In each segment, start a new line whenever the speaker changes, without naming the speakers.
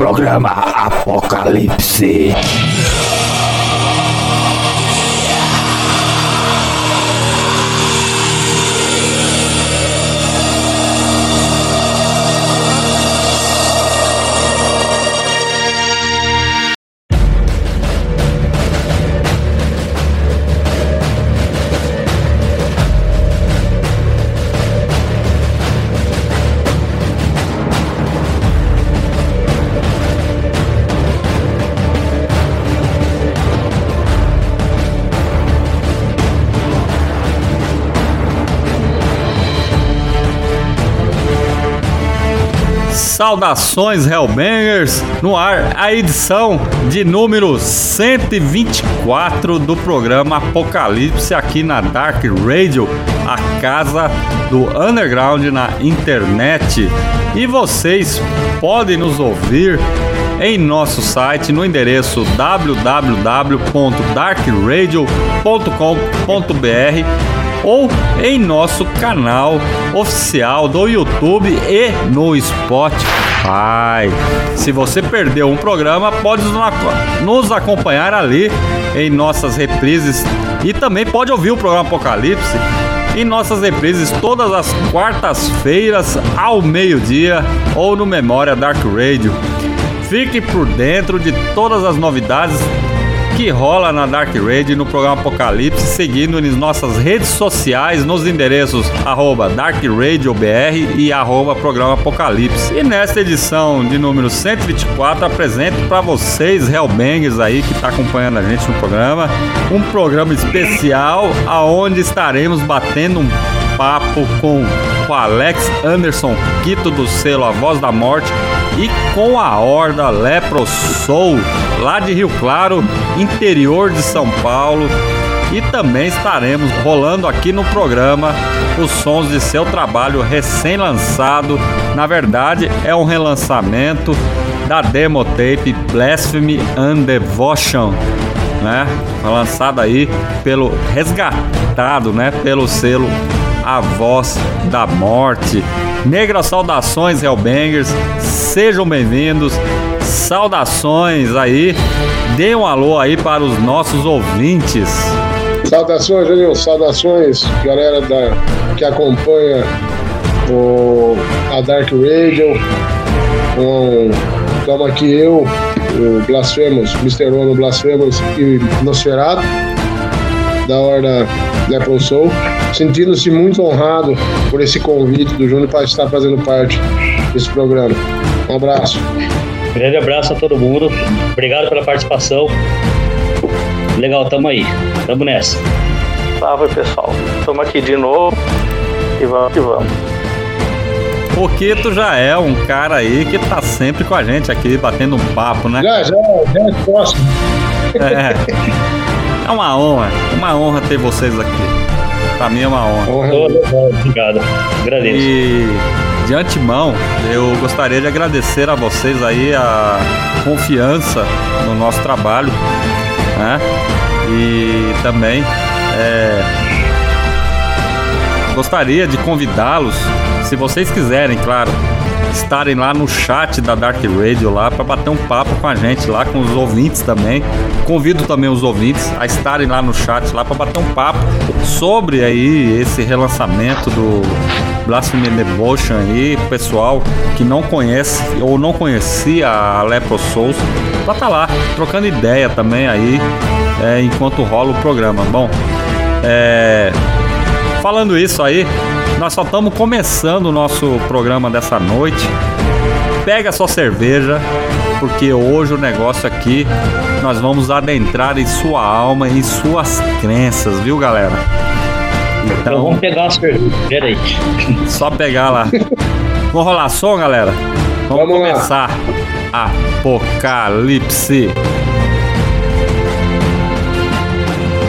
Programa Apocalipse.
Saudações Hellbangers, no ar a edição de número 124 do programa Apocalipse aqui na Dark Radio, a casa do underground na internet. E vocês podem nos ouvir em nosso site no endereço www.darkradio.com.br ou em nosso canal oficial do YouTube e no Spotify. Se você perdeu um programa, pode nos acompanhar ali em nossas reprises e também pode ouvir o programa Apocalipse em nossas reprises todas as quartas-feiras ao meio-dia ou no Memória Dark Radio. Fique por dentro de todas as novidades que rola na Dark Radio no programa Apocalipse, seguindo nas nossas redes sociais, nos endereços arroba Dark e arroba Programa Apocalipse. E nesta edição de número 124, apresento para vocês, Hellbangers aí, que está acompanhando a gente no programa, um programa especial aonde estaremos batendo um papo com o Alex Anderson, Quito do selo A Voz da Morte, e com a Horda Lepro Soul, lá de Rio Claro, interior de São Paulo. E também estaremos rolando aqui no programa os sons de seu trabalho recém-lançado. Na verdade, é um relançamento da demo tape Blasphemy and Devotion, né? Lançado aí pelo resgatado, né, pelo selo A Voz da Morte. Negras saudações Hellbangers, sejam bem-vindos. Saudações aí. Dê um alô aí para os nossos ouvintes.
Saudações, Juninho. Saudações, galera da, que acompanha o, a Dark Radio. Estamos aqui eu, o Blasphemous, Mr. Ono Blasphemous e Nosferatu, da Horda Lepro Soul sentindo-se muito honrado por esse convite do Júnior para estar fazendo parte desse programa. Um abraço.
Um grande abraço a todo mundo. Obrigado pela participação. Legal, tamo aí. Tamo nessa.
Salve pessoal. Estamos aqui de novo e vamos que vamos.
O Quito já é um cara aí que tá sempre com a gente aqui, batendo um papo, né?
Já, já, já é próximo.
É. É uma honra, uma honra ter vocês aqui. Pra mim é uma honra.
Obrigado. Agradeço.
E de antemão, eu gostaria de agradecer a vocês aí a confiança no nosso trabalho, né? E também é, gostaria de convidá-los, se vocês quiserem, claro, estarem lá no chat da Dark Radio lá para bater um papo com a gente lá com os ouvintes também. Convido também os ouvintes a estarem lá no chat lá para bater um papo sobre aí esse relançamento do Blasphemy Devotion aí, pessoal que não conhece ou não conhecia a Lepro Souls, pra tá lá trocando ideia também aí é, enquanto rola o programa. Bom, é, falando isso aí, nós só estamos começando o nosso programa dessa noite. pega a sua cerveja, porque hoje o negócio aqui nós vamos adentrar em sua alma e em suas crenças, viu, galera?
Então vamos pegar a cerveja, peraí.
Só pegar lá. Vamos rolar som, galera? Vamos,
Vamos lá.
começar. Apocalipse.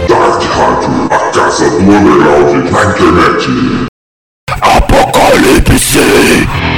Dark Rádio, a casa do underground na internet.
Apocalipse!
Dark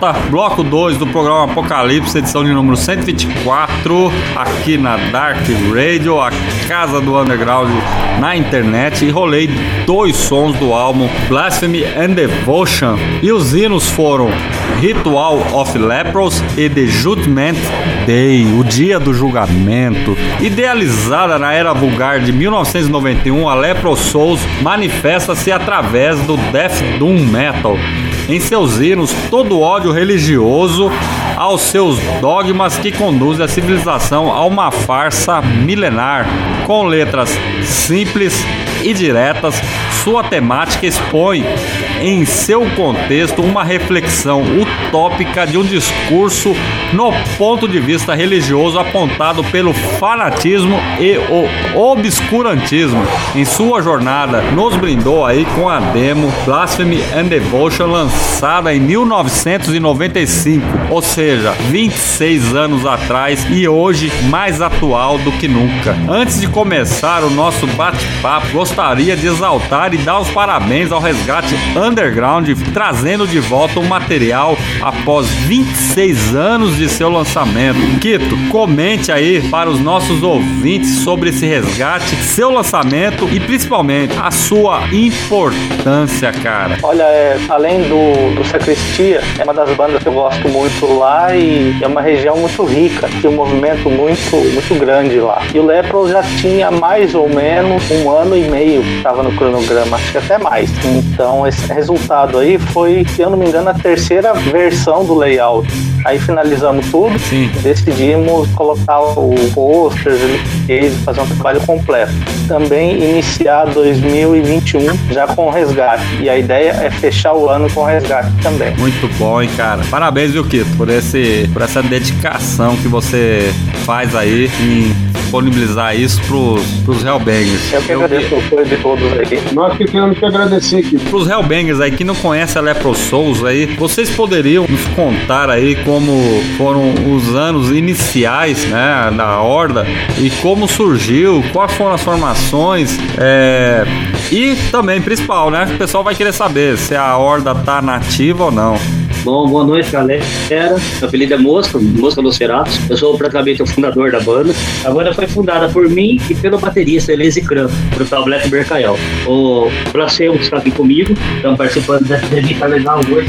volta, bloco 2 do programa Apocalipse, edição de número 124, aqui na Dark Radio, a casa do underground na internet. E rolei dois sons do álbum Blasphemy and Devotion. E os hinos foram Ritual of Lepros e The Judgment Day, o dia do julgamento. Idealizada na era vulgar de 1991, a Lepro Souls manifesta-se através do Death Doom Metal em seus hinos todo ódio religioso aos seus dogmas que conduzem a civilização a uma farsa milenar, com letras simples e diretas. Sua temática expõe em seu contexto uma reflexão utópica de um discurso no ponto de vista religioso apontado pelo fanatismo e o obscurantismo. Em sua jornada, nos brindou aí com a demo Blasphemy and Devotion lançada em 1995, ou seja, 26 anos atrás e hoje mais atual do que nunca. Antes de começar o nosso bate-papo, gostaria de exaltar e dar os parabéns ao resgate underground, trazendo de volta o material após 26 anos de seu lançamento. Quito, comente aí para os nossos ouvintes sobre esse resgate, seu lançamento e principalmente a sua importância, cara.
Olha, é, além do, do Sacristia, é uma das bandas que eu gosto muito lá e é uma região muito rica, tem um movimento muito, muito grande lá. E o Lepros já tinha mais ou menos um ano e meio que estava no cronograma, acho que até mais. Então, esse resultado aí foi, se eu não me engano, a terceira versão do layout. Aí tudo,
Sim.
decidimos colocar o pôster e fazer um trabalho completo. Também iniciar 2021 já com resgate. E a ideia é fechar o ano com resgate também.
Muito bom, hein, cara. Parabéns, viu, Kito, por, esse, por essa dedicação que você faz aí em disponibilizar isso pros, pros Hellbangers.
Eu que agradeço o apoio de todos aqui.
Nós que temos que agradecer aqui.
Pros Hellbangers aí que não conhecem a Lepro Souls aí, vocês poderiam nos contar aí como foram os anos iniciais, né, da Horda e como surgiu, quais foram as formações, é, e também, principal, né, o pessoal vai querer saber se a Horda tá nativa ou não.
Bom, boa noite, galera. Meu apelido é Mosca, Mosca Nosferatus. Eu sou praticamente o fundador da banda. A banda foi fundada por mim e pelo baterista Elise Kran, pro tal Black Bercael. O Blasfemo está aqui comigo, estamos participando dessa entrevista legal hoje.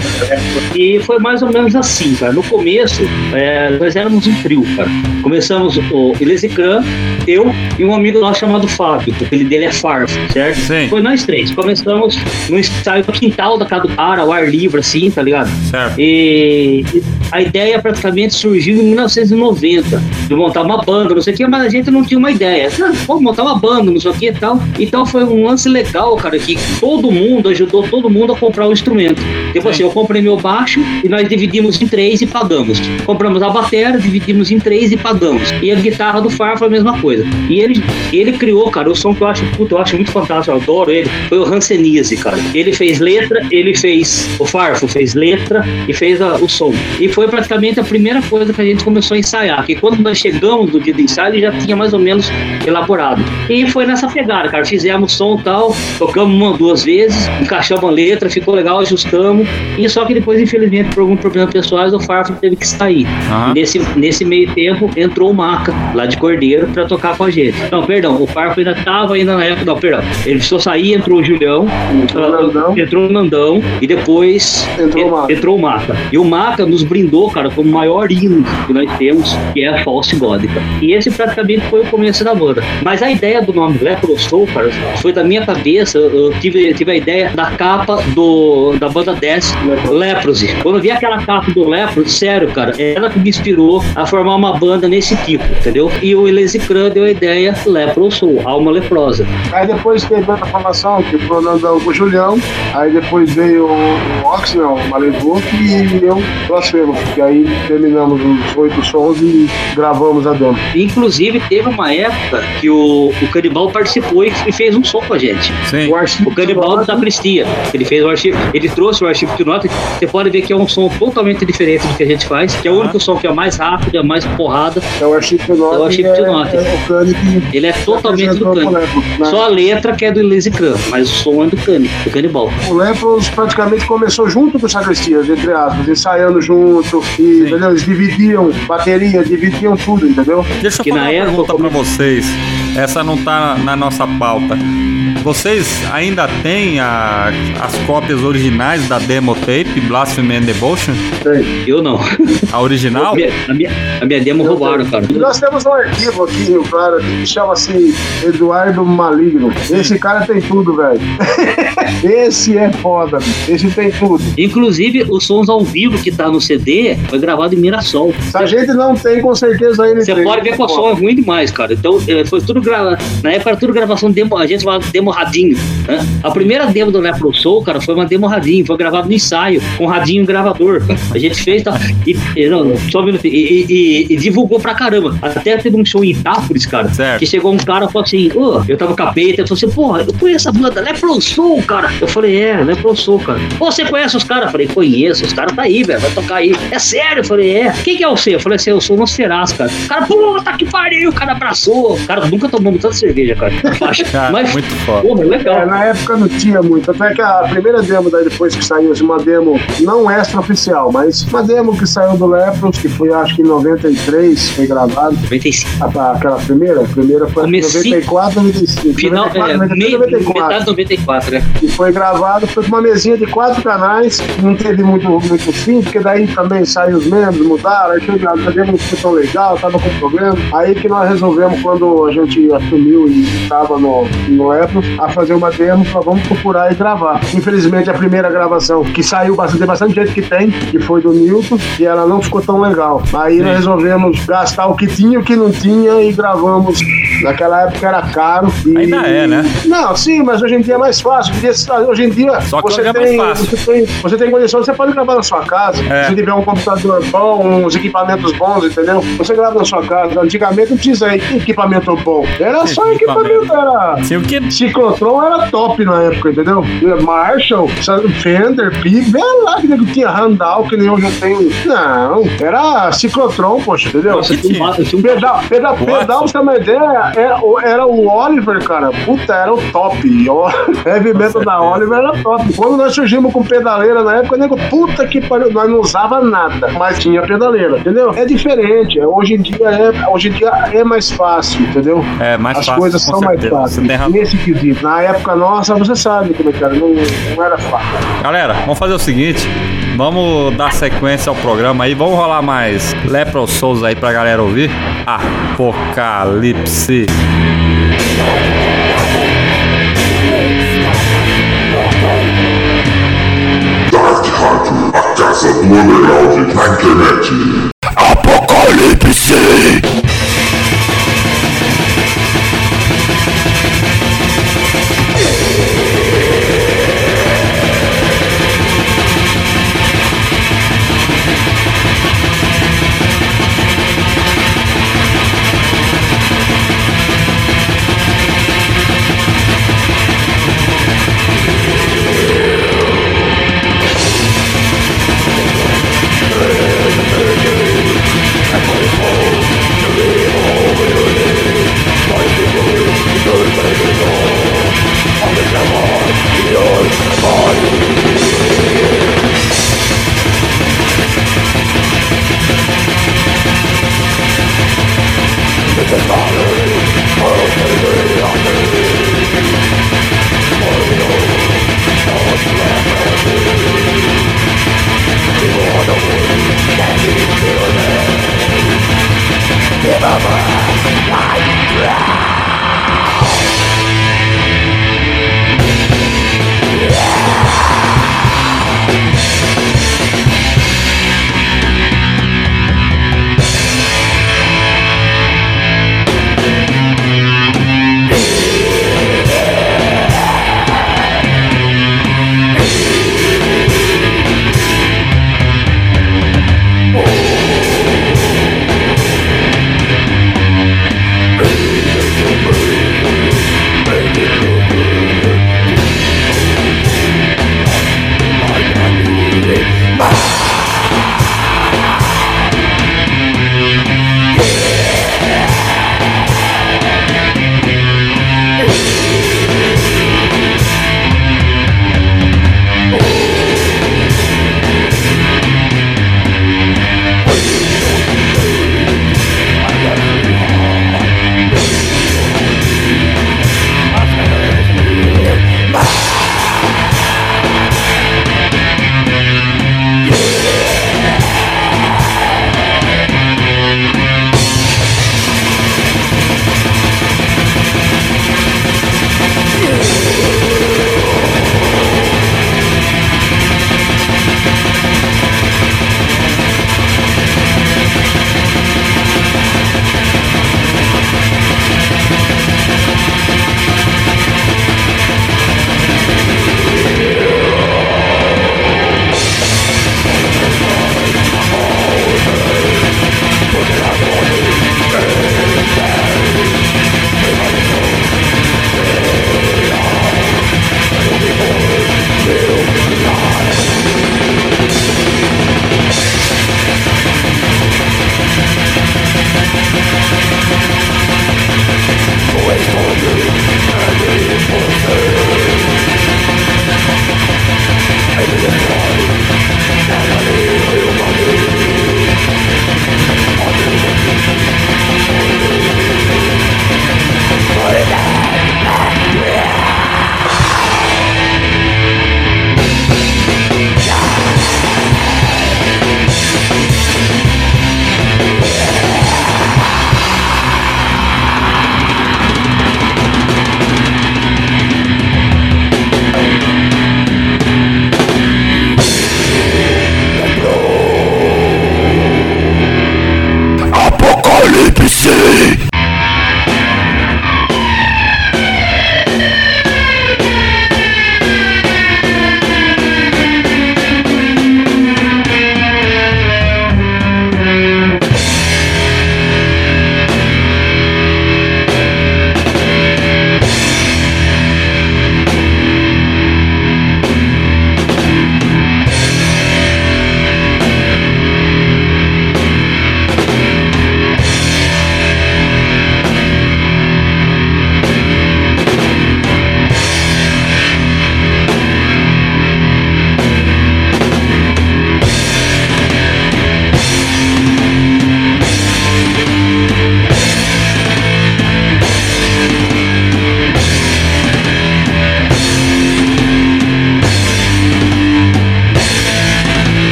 E foi mais ou menos assim, cara. No começo, é, nós éramos um trio, cara. Começamos o Elise Kran, eu e um amigo nosso chamado Fábio, o apelido dele é Farf, certo?
Sim.
Foi nós três. Começamos no ensaio do quintal da casa do cara, ao ar livre, assim, tá ligado?
Certo.
E a ideia praticamente surgiu em 1990, de montar uma banda, não sei o que, mas a gente não tinha uma ideia. Vamos montar uma banda, não sei o que e tal. Então foi um lance legal, cara, que todo mundo ajudou todo mundo a comprar o instrumento. Tipo assim, eu comprei meu baixo e nós dividimos em três e pagamos. Compramos a bateria, dividimos em três e pagamos. E a guitarra do Far foi a mesma coisa. E ele, ele criou, cara, o som que eu acho, puta, eu acho muito fantástico, eu adoro ele, foi o Hansenise, cara. Ele fez letra, ele fez, o Farfo fez letra e fez a- o som. E foi praticamente a primeira coisa que a gente começou a ensaiar, que quando nós chegamos no dia do ensaio, ele já tinha mais ou menos elaborado. E foi nessa pegada, cara, fizemos som e tal, tocamos uma, duas vezes, encaixamos a letra, ficou legal, ajustamos, e só que depois, infelizmente, por algum problema pessoais, o Farfo teve que sair. E nesse, nesse meio tempo, entrou o Maca, lá de Cordeiro, pra tocar com a gente. Não, perdão, o Farfo ainda tava ainda na época, não, perdão. Ele precisou sair, entrou o Julião,
Entrou o Nandão.
entrou o Nandão, e depois
Entrou o
en-
Maca.
entrou o Maca. E o Maca nos brindou, cara, com o maior hino que nós temos, que é a False E esse praticamente foi o começo da banda. Mas a ideia do nome cara, foi da minha cabeça, eu tive, tive a ideia da capa do, da banda Death, Leprosy. Quando eu vi aquela capa do Leprosy, sério, cara, é ela que me inspirou a formar uma banda nesse tipo, entendeu? E o Elise Kran deu a ideia Lepro Soul, Alma Leprosa.
Aí depois teve outra formação, que foi o Julião. Aí depois veio o Oxnell, o Malevoto, e eu, Blasfemo. Que aí terminamos os oito sons e gravamos a demo.
Inclusive, teve uma época que o, o Canibal participou e fez um som com a gente.
Sim.
O archivo
O Canibal da Sacristia. Ele fez o arquivo, ele trouxe o arquivo de nota. Você pode ver que é um som totalmente diferente do que a gente faz, que é o único som que é mais rápido, é mais porrada.
é o archivo de nota.
É o archivo de nota.
É, o Cane que
Ele é totalmente do
o. Lepro, né?
Só a letra que é do Elise Kran, mas o som é do Cânibal, do Canibal.
O Lepros praticamente começou junto com o Sacristias, entre aspas, ensaiando junto, e, entendeu? Eles dividiam bateria, dividiam tudo, entendeu?
Deixa eu
Que
fazer
na
uma
época-
pergunta pra vocês. Essa não tá na nossa pauta. Vocês ainda têm a- as cópias originais da demo tape Blasphemy and Devotion?
Eu não.
A original?
A minha, a minha, a minha demo roubaram, cara.
E nós temos um arquivo aqui em Rio Claro que chama-se Eduardo Maligno. Esse cara tem tudo, velho. Esse é foda, esse tem tudo.
Inclusive, os sons ao vivo que tá no CD foi gravado em Mirassol.
Se a gente não tem, com certeza ele
Você pode ver que o som é ruim demais, cara. Então, é, foi tudo gravado. Na época era tudo gravação demo, a gente falava demo radinho. né? A primeira demo do Lepro Soul, cara, foi uma demo radinho, foi gravado no ensaio, com radinho gravador. cara. A gente fez tá, e, e- não, só um minutinho, e, e- e divulgou pra caramba. Até teve um show em Itápolis, cara,
Certo.
que chegou um cara e falou assim: Ô, eu tava com a peita, ele falou assim: porra, eu conheço a banda Lepro Soul, cara. Eu falei: é, Lepro Soul, cara. Pô, você conhece os caras? Eu falei: conheço, os caras tá aí, velho, vai tocar aí. É sério? Eu falei: é. Quem que é você? Eu falei assim: eu sou o Nosferatu, cara. O cara, puta que pariu, o cara abraçou. O cara nunca tomou tanta cerveja, cara.
Cara,
Mas,
muito foda.
Porra, legal.
É, na época não tinha muito. Até que a primeira demo, daí depois que saiu, uma demo não extra oficial, mas uma demo que saiu do Lepros, que foi acho que em 93, foi gravado.
95.
A- aquela primeira? A primeira foi em
Comeci-
94, 95.
Final,
94,
é,
93,
meio,
94.
metade de 94, né?
E foi gravado, foi com uma mesinha de quatro canais, não teve muito, muito fim, porque daí também saiu os membros, mudaram, aí chegou, a demo não foi tão legal, tava com problema. Aí que nós resolvemos, quando a gente assumiu e estava no, no Epos, a fazer uma demo, falou, vamos procurar e gravar. Infelizmente, a primeira gravação que saiu bastante, tem bastante gente que tem, que foi do Newton, e ela não ficou tão legal. Aí nós resolvemos gastar o que tinha e o que não tinha e gravamos. Naquela época era caro. E...
Ainda é, né?
Não, sim, mas hoje em dia é mais fácil. Hoje em dia
Só que
você,
é mais
tem,
fácil.
você tem você tem condição, você pode gravar na sua casa.
É.
Se tiver um computador bom, uns equipamentos bons, entendeu? Você grava na sua casa. Antigamente não precisa equipamento bom. Era só
Equipamento.
equipamento, era.
Sim, o que.
Ciclotron era top na época, entendeu? Marshall, Fender, Pig, vê lá que nego tinha Randall, que nem hoje eu tenho. Não, era Ciclotron, poxa, entendeu?
Nossa, tinha um,
Pedal, pedal, pedal, você uma ideia, era, o- era o Oliver, cara. Puta, era o top. O heavy metal da Oliver era top. Quando nós surgimos com pedaleira na época, nego, puta que pariu, nós não usava nada, mas tinha pedaleira, entendeu? É diferente. é, Hoje em dia é, hoje em dia é mais fácil, entendeu?
É mais
As
fácil.
coisas
com
são mais
certeza. Você
fáceis.
tem.
Nesse quesito. Na época nossa, você sabe como é que era. Não, não era fácil.
Galera, vamos fazer o seguinte. Vamos dar sequência ao programa aí. Vamos rolar mais Lepro Souls aí pra galera ouvir. Apocalipse.
Dark Rádio, a casa do underground na internet.
Apocalipse!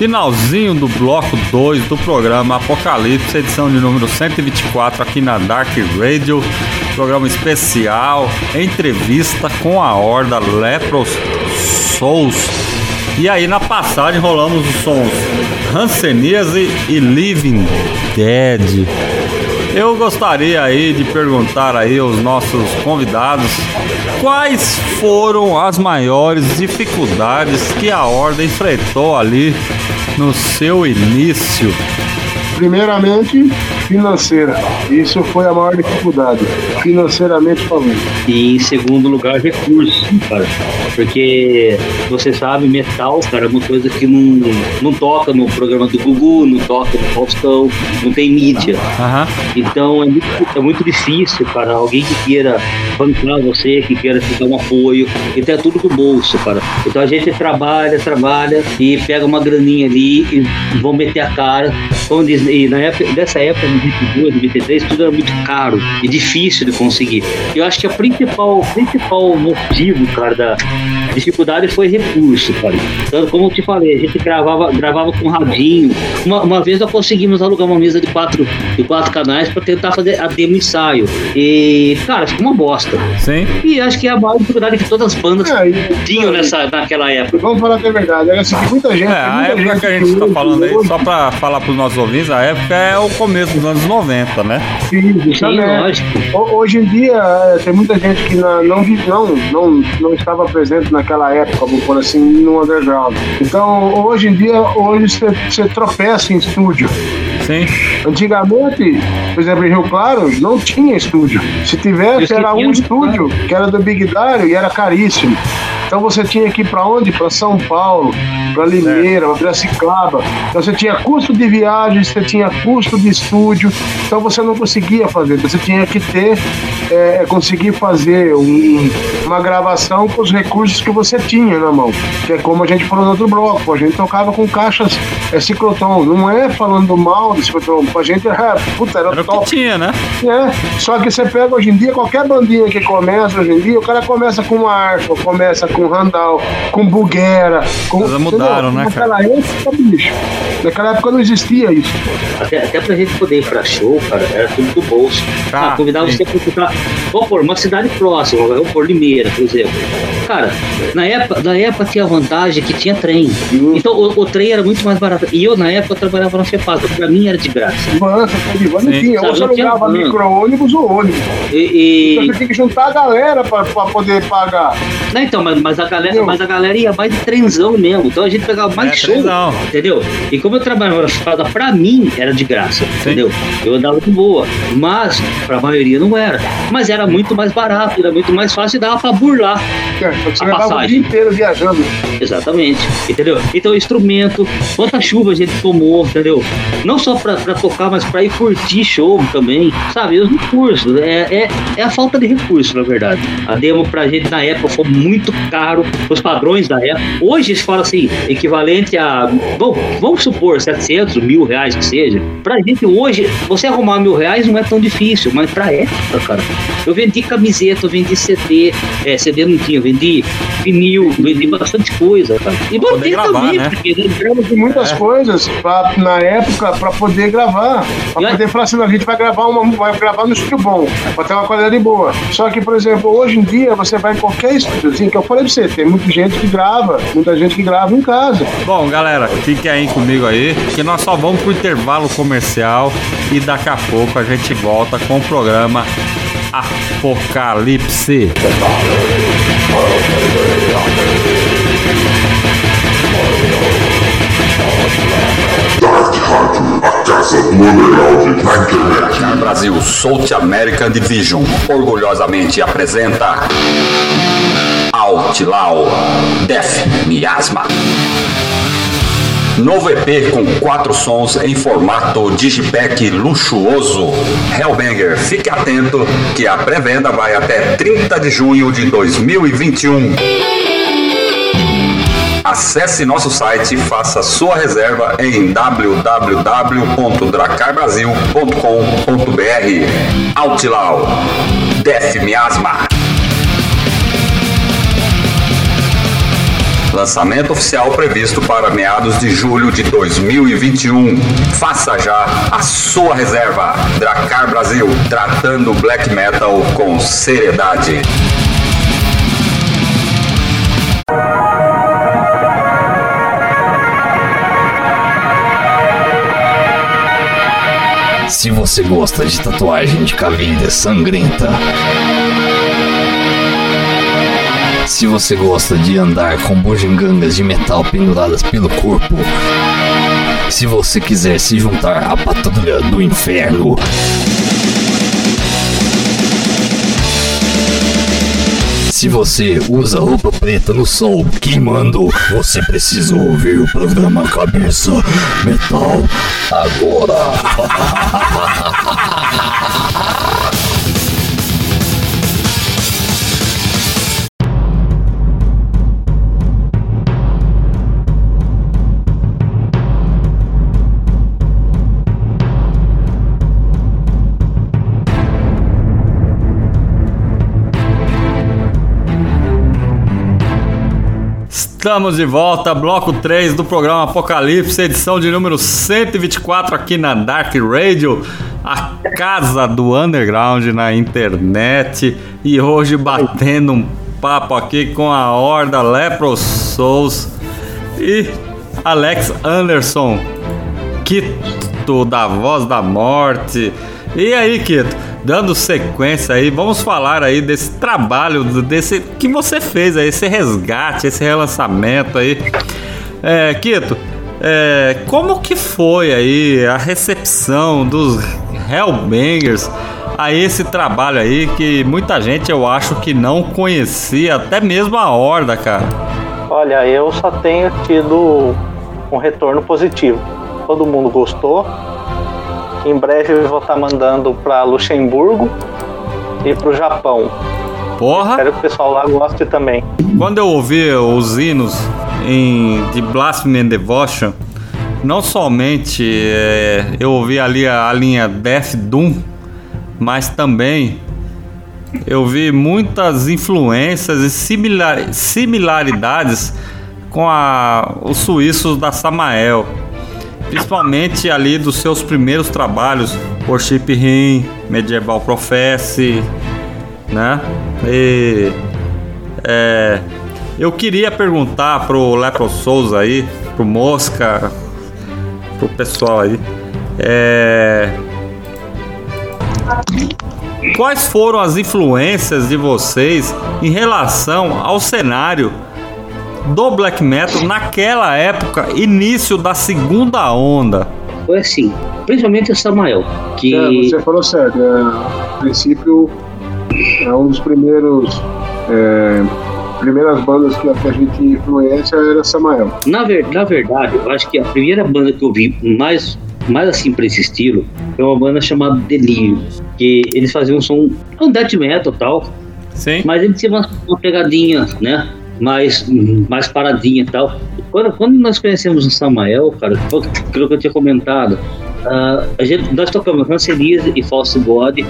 Finalzinho do bloco 2 do programa Apocalipse, edição de número 124 aqui na Dark Radio. Programa especial, entrevista com a Horda Lepros Souls. E aí na passagem rolamos os sons Hanseníase e Living Dead. Eu gostaria aí de perguntar aí aos nossos convidados quais foram as maiores dificuldades que a Horda enfrentou ali no seu início.
Primeiramente, financeira. Isso foi a maior dificuldade, financeiramente falando.
E em segundo lugar, recursos, cara. Porque você sabe, metal, cara, é uma coisa que não, não toca no programa do Gugu, não toca no Faustão, não tem mídia.
Aham.
Então é muito, é muito difícil, cara, alguém que queira bancar você, que queira te dar um apoio, e tem tudo do bolso, cara. Então a gente trabalha, trabalha e pega uma graninha ali e vão meter a cara. Como diz, e na época, dessa época, no 22, 23, tudo era muito caro e difícil de conseguir. Eu acho que a principal, o principal motivo, cara, da dificuldade foi recurso, cara. Então, como eu te falei, a gente gravava, gravava com radinho. Uma, uma vez nós conseguimos alugar uma mesa de quatro, de quatro canais para tentar fazer a demo ensaio. E, cara, ficou uma bosta.
Sim.
E acho que é a maior dificuldade que todas as bandas
É, e-
tinham nessa, naquela época.
Vamos falar que é verdade. Era assim, muita gente.
É, a
muita
época que a gente tá
hoje-
falando aí, só pra falar pros nossos ouvintes, a época é o começo dos anos 90, né?
Sim,
Sim,
justamente.
lógico.
Ho- Hoje em dia, é, tem muita gente que não, não, não, não estava presente naquela época, vamos por assim, no underground. Então, hoje em dia, hoje você, tropeça em estúdio.
Sim.
Antigamente, por exemplo, em Rio Claro, não tinha estúdio. Se tivesse, era um estúdio, que era do Big Dário e era caríssimo. Então você tinha que ir para onde? Para São Paulo, para Limeira, para Piracicaba. Então você tinha custo de viagem, você tinha custo de estúdio. Então você não conseguia fazer. Você tinha que ter, é, conseguir fazer um- uma gravação com os recursos que você tinha na mão. Que é como a gente falou no outro bloco. A gente tocava com caixas é, ciclotron. Não é falando mal do ciclotron. Pra gente era, puta, era,
Era o que
top.
tinha, né?
É, só que você pega hoje em dia, qualquer bandinha que começa hoje em dia, o cara começa com arco, começa com randal, com bugueira. Com,
Coisas mudaram, né, cara?
Naquela época, bicho. Naquela época não existia isso.
Até, até pra gente poder ir pra show, cara, era tudo do bolso.
Ah,
Ah, convidava
sim.
você pra ficar. Vamos pôr, uma cidade próxima, vamos pôr Limeira, por exemplo. Cara, na época, na época tinha a vantagem que tinha trem. Então o, o trem era muito mais barato. E eu, na época, trabalhava na Fepasa, pra mim era de graça.
Van, de
Sim.
você
não tinha
alugava micro-ônibus ou ônibus.
E,
Então
e-
você tem que juntar a galera pra, pra poder pagar.
Não, então, mas, mas, a galera,
Entendeu?
mas a galera ia mais de trenzão mesmo. Então a gente pegava mais
É,
show.
trenzão.
Entendeu? E como eu trabalhava na estrada, pra mim era de graça. Entendeu? Eu andava de boa. Mas pra maioria não era. Mas era muito mais barato, era muito mais fácil e dava pra burlar.
É, Você
A
levava o
passagem.
dia inteiro viajando.
Exatamente. Entendeu? Então, instrumento, quanta chuva a gente tomou, entendeu? Não só pra, pra tocar, mas pra ir curtir show também. Sabe? E os recursos. É, é, é a falta de recursos, na verdade. A demo pra gente na época foi muito caro, os padrões da época. Hoje se fala assim, equivalente a. Bom, vamos supor 700, mil reais que seja. Pra gente hoje, você arrumar mil reais não é tão difícil, mas pra época, cara. Eu vendi camiseta, eu vendi CD, é, CD não tinha, eu vendi vinil, vendi bastante coisa, cara. E botei também,
né?
porque
Tivemos de muitas coisas pra, na época pra poder gravar. Pra
E
poder falar assim, não, a gente vai gravar uma vai gravar no estúdio bom, pra ter uma qualidade boa. Só que, por exemplo, hoje em dia você vai em qualquer estúdiozinho, que eu falei pra você, tem muita gente que grava, muita gente que grava em casa.
Bom, galera, fiquem aí comigo aí, que nós só vamos pro intervalo comercial e daqui a pouco a gente volta com o programa Apocalipse.
Dark Rádio, a casa do underground na internet.
Brasil South American Division orgulhosamente apresenta Outlaw Death Miasma. Novo EP com quatro sons em formato digipack luxuoso. Hellbanger, fique atento que a pré-venda vai até 30 de junho de 2021. Acesse nosso site e faça sua reserva em www.dracarbrasil.com.br. Outlaw Death Miasma. Lançamento oficial previsto para meados de julho de 2021. Faça já a sua reserva. Dracar Brasil, tratando black metal com seriedade.
Se você gosta de tatuagem de caveira sangrenta, se você gosta de andar com bugigangas de metal penduradas pelo corpo, se você quiser se juntar à patrulha do inferno, Se você usa roupa preta no sol queimando, você precisa ouvir o programa Cabeça Metal agora.
Estamos de volta, bloco 3 do programa Apocalipse, edição de número 124 aqui na Dark Radio, a casa do underground na internet. E hoje batendo um papo aqui com a Horda Lepro Souls e Alex Anderson, Kito da Voz da Morte. E aí, Kito? Dando sequência aí, vamos falar aí desse trabalho, desse que você fez aí, esse resgate, esse relançamento aí. É, Kito, é, como que foi aí a recepção dos Hellbangers a esse trabalho aí que muita gente eu acho que não conhecia, até mesmo a Horda, cara?
Olha, eu só tenho tido um retorno positivo. Todo mundo gostou, em breve eu vou estar mandando para Luxemburgo e para o Japão.
Porra!
Espero que o pessoal lá goste também.
Quando eu ouvi os hinos em, de Blasphemy and Devotion, não somente é, eu ouvi ali a, a, linha Death Doom, mas também eu vi muitas influências e similar, similaridades com a, os suíços da Samael principalmente ali dos seus primeiros trabalhos, Worship Him, Medieval Prophecy, né? E é, eu queria perguntar pro Lepro Souza aí, pro Mosca, pro pessoal aí, é, quais foram as influências de vocês em relação ao cenário do black metal naquela época, início da segunda onda?
Foi assim, principalmente o Samael, que...
É, você falou certo, é, a princípio é um dos primeiros... É, primeiras bandas que a gente influência era Samael.
Na, ver, na verdade, eu acho que a primeira banda que eu vi mais mais assim para esse estilo é uma banda chamada Delírio, que eles faziam um som um death metal tal,
Sim.
mas eles tinham uma, uma pegadinha, né? Mais, mais paradinha e tal. Quando, quando nós conhecemos o Samael, cara, aquilo que eu tinha comentado, uh, a gente, nós tocamos Rancenias e False God,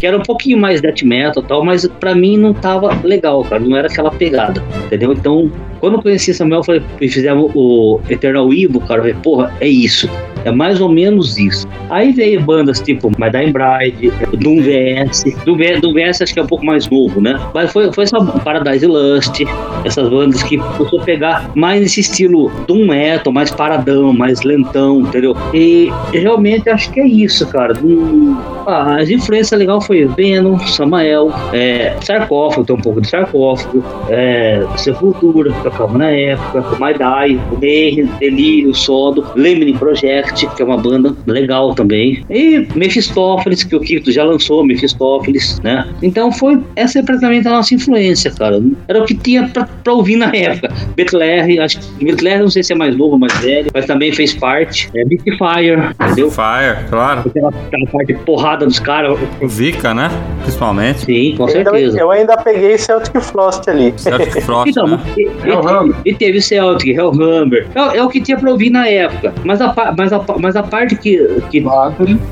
que era um pouquinho mais death metal e tal, mas pra mim não tava legal, cara, não era aquela pegada, entendeu? Então, quando eu conheci Samuel, foi, fizemos o Eternal Evil, cara, eu falei, porra, é isso. É mais ou menos isso. Aí veio bandas tipo Dying Bride, Doom VS. Doom, Doom VS acho que é um pouco mais novo, né? Mas foi, foi essa Paradise Lust, essas bandas que começou a pegar mais esse estilo Doom Metal, mais paradão, mais lentão, entendeu? E realmente acho que é isso, cara. Um, ah, as influências legal foi Venom, Samael, é, Sarcófago, tem um pouco de Sarcófago, é, Sepultura, que tocava na época, My Die, Mayhem, Delírio, Sodo, Lemony Project, que é uma banda legal também. E Mephistófeles, que o Kito já lançou, Mephistófeles, né? Então foi, essa é praticamente a nossa influência, cara. Era o que tinha pra, pra ouvir na época. Betler, acho que Betler não sei se é mais novo ou mais velho, mas também fez parte. É Beat Fire, entendeu?
Fire, claro.
Aquela, aquela parte porrada dos caras.
O Vika, né? Principalmente.
Sim, com
certeza. Eu ainda peguei Celtic Frost ali.
Celtic Frost, então, né?
e, e, e, teve Celtic, Hellhammer. É, é, o que tinha pra ouvir na época. Mas a, mas a mas a parte que, que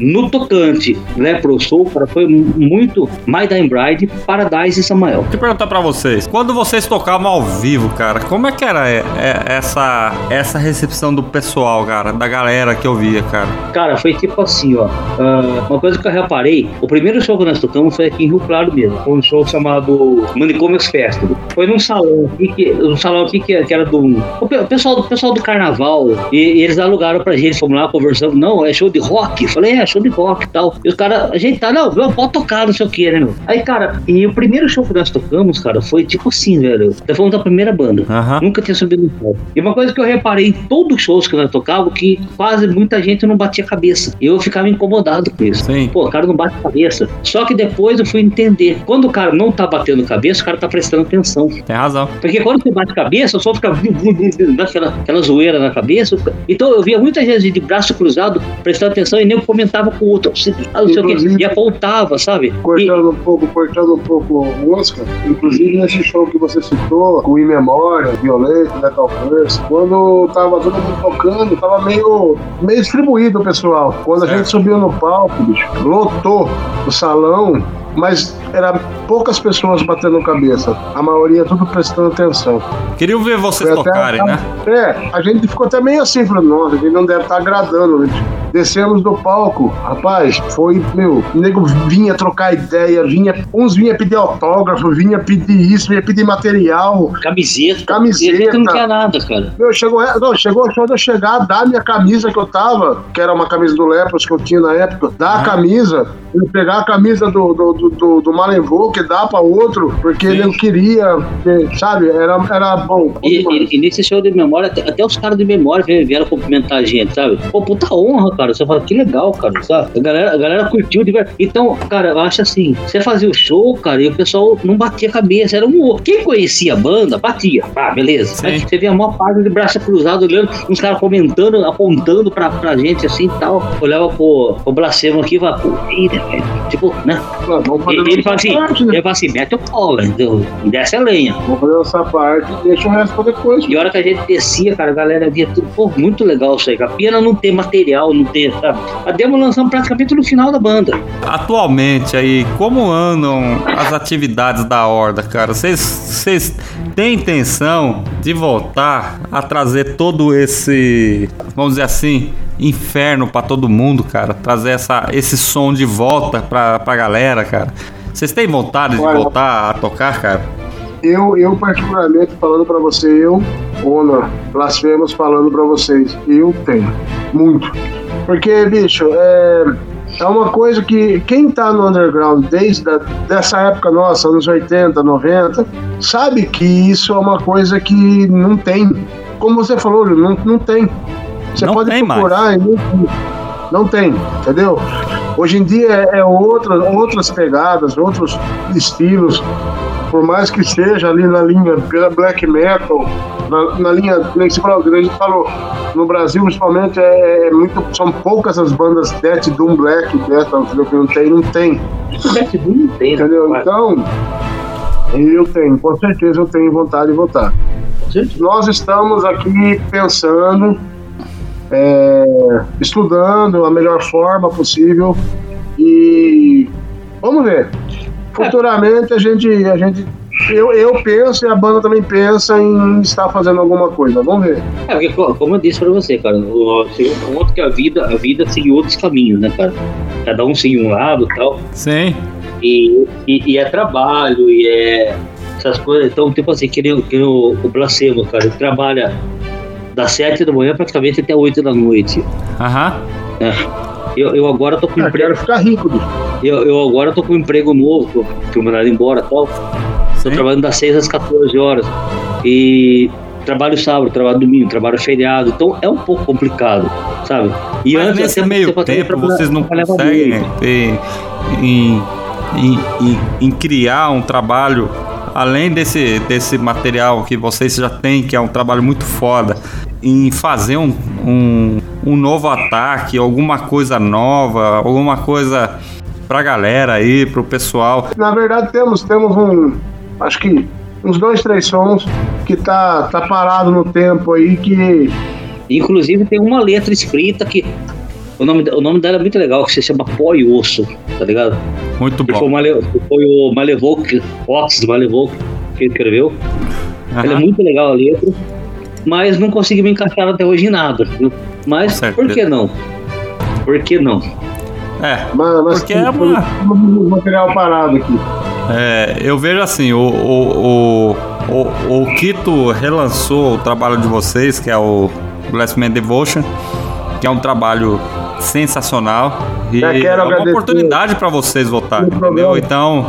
No tocante Lepro Soul, cara, foi muito My Dying Bride, Paradise e Samael.
Deixa eu perguntar pra vocês. Quando vocês tocavam ao vivo, cara, como é que era é, é, essa, essa recepção do pessoal, cara? Da galera que eu via, cara?
Cara, foi tipo assim, ó. ah, uma coisa que eu reparei, o primeiro show que nós tocamos foi aqui em Rio Claro mesmo. Foi um show chamado Manicômios Festival. Foi num salão aqui, que, um salão aqui que, era do. O pe- o pessoal, do pessoal do carnaval. E, e eles alugaram pra gente, fomos lá conversando. Não, é show de rock. Eu falei, é, show de rock e tal. E os caras, a gente tá, não, não, pode tocar, não sei o que, né, meu? Aí, cara, e o primeiro show que nós tocamos, cara, foi tipo assim, velho. Nós fomos da primeira banda. Nunca tinha subido no palco. E uma coisa que eu reparei em todos os shows que nós tocávamos, que quase muita gente não batia cabeça. E eu ficava incomodado com isso.
Sim.
Pô, o cara não bate cabeça. Só que depois eu fui entender. Quando o cara não tá batendo cabeça, o cara tá prestando atenção.
Tem razão.
Porque quando você bate cabeça, só fica dá aquela, aquela zoeira na cabeça. Então eu via muita gente de braço cruzado prestando atenção e nem comentava com o outro. Ah, não sei o quê. E apontava, sabe? E,
Cortando um pouco, cortando um pouco o Oscar, inclusive nesse show que você citou, com In Memória, Violeta, Metal Curse, quando tava todo mundo tocando, tava meio, meio distribuído o pessoal. Quando a gente subiu no palco, bicho, lotou o salão, mas era poucas pessoas batendo cabeça, a maioria tudo prestando atenção.
Queria ver vocês
Foi até-
tocarem, né?
É, a gente ficou até meio assim, falando, nossa, a gente não deve estar agradando, né? Descemos do palco, rapaz, foi, meu, o nego vinha trocar ideia, vinha, uns vinha pedir autógrafo, vinha pedir isso, vinha pedir material,
camiseta.
Camiseta.
que não tinha nada, cara.
meu, chegou, não, chegou a hora de eu chegar, dar minha camisa que eu tava, que era uma camisa do Lepros que eu tinha na época, dar a camisa, ele pegar a camisa do, do, do, do, do Malenvô, que dá pra outro, porque ele não queria, porque, sabe, era, era bom.
E, e- e nesse show de memória, até, até os caras de memória vieram, cumprimentar a gente, sabe? Pô, puta honra, cara. Você fala, que legal, cara, sabe? A galera, a galera curtiu de verdade. Então, cara, eu acho assim, você fazia o show, cara, e o pessoal não batia a cabeça. Era um outro. Quem conhecia a banda, batia. Ah, beleza.
Sim.
Mas você via a maior parte de braço cruzado, olhando, uns caras comentando, apontando pra, pra gente assim e tal. Olhava pro, pro Blasfemo aqui e falava, pô, né, velho? Tipo, né? Ele, fala assim,
parte, né?
ele fala assim, mete o e desce a lenha.
Vamos fazer nossa parte e deixa o resto pra depois.
E a hora que a gente descia, cara, a galera via tudo, pô, muito legal isso aí, cara. Pena não ter material, não ter, sabe? A demo lançamos praticamente no final da banda.
Atualmente aí, como andam as atividades da Horda, cara? Vocês- Vocês têm intenção de voltar a trazer todo esse, vamos dizer assim, inferno pra todo mundo, cara? Trazer essa, esse som de volta pra, pra galera, cara? Vocês têm vontade de
Olha-
voltar a tocar, cara?
Eu, eu particularmente, falando pra você, eu, Ona, Blasfemos, falando pra vocês, eu tenho. Muito. Porque, bicho, é, é uma coisa que quem tá no underground desde a, dessa época nossa, anos 80, 90, sabe que isso é uma coisa que não tem. Como você falou, não, não tem. Você
Não
pode
tem mais.
procurar e não tem. Não tem, entendeu? Hoje em dia é, é outra, outras pegadas, outros estilos por mais que seja ali na linha black metal, na, na linha, como você falou, que a gente falou, no Brasil principalmente é, é muito, são poucas as bandas death doom black metal, entendeu? Que não tem, não tem,
Death Doom não tem, né?
entendeu?
Mas-
Então, eu tenho, com certeza eu tenho vontade de votar. Nós estamos aqui pensando, é, estudando a melhor forma possível e vamos ver. Futuramente a gente, a gente eu, eu penso e a banda também pensa em estar fazendo alguma coisa. Vamos ver.
É, porque, co- como eu disse pra você, cara, o, chegou um ponto que a vida, a vida seguiu outros caminhos, né, cara? Cada um seguiu um lado e tal.
Sim.
E, e, e é trabalho, e é essas coisas. Então, tipo assim, que nem, que nem o, o Blasfemo, cara, ele trabalha das 7 da manhã praticamente até 8 da noite.
Aham.
né? Eu, eu agora tô com
Eu
emprego.
quero ficar rico, bicho.
Eu, eu agora tô com um emprego novo, que eu mandado embora e tal. Tô
Sim.
trabalhando das 6 às 14 horas. E trabalho sábado, trabalho domingo, trabalho feriado. Então é um pouco complicado, sabe? E
Mas nesse
até
meio tempo
trabalhar-
vocês não conseguem ter, em, em, em, em criar um trabalho além desse, desse material que vocês já têm, que é um trabalho muito foda, em fazer um, um, um novo ataque, alguma coisa nova, alguma coisa pra galera aí, pro pessoal.
Na verdade, temos, temos um. Acho que uns dois, três sons que tá, tá parado no tempo aí que.
Inclusive tem uma letra escrita que O nome, o nome dela é muito legal, que se chama Pó e Osso, tá ligado?
Muito bom.
foi, o Male, foi o Malevok, Fox do Malevok, que ele escreveu. Ela é
Aham.
muito legal a letra, mas não consegui me encaixar até hoje em nada. Viu? Mas por que não? Por que não?
É,
Mas, mas
Porque é uma-
um material parado aqui.
é, eu vejo assim, o, o, o, o, o Kito relançou o trabalho de vocês, que é o Blessed Man Devotion, que é um trabalho sensacional. E
Já quero
é uma oportunidade para vocês votarem, entendeu? Então,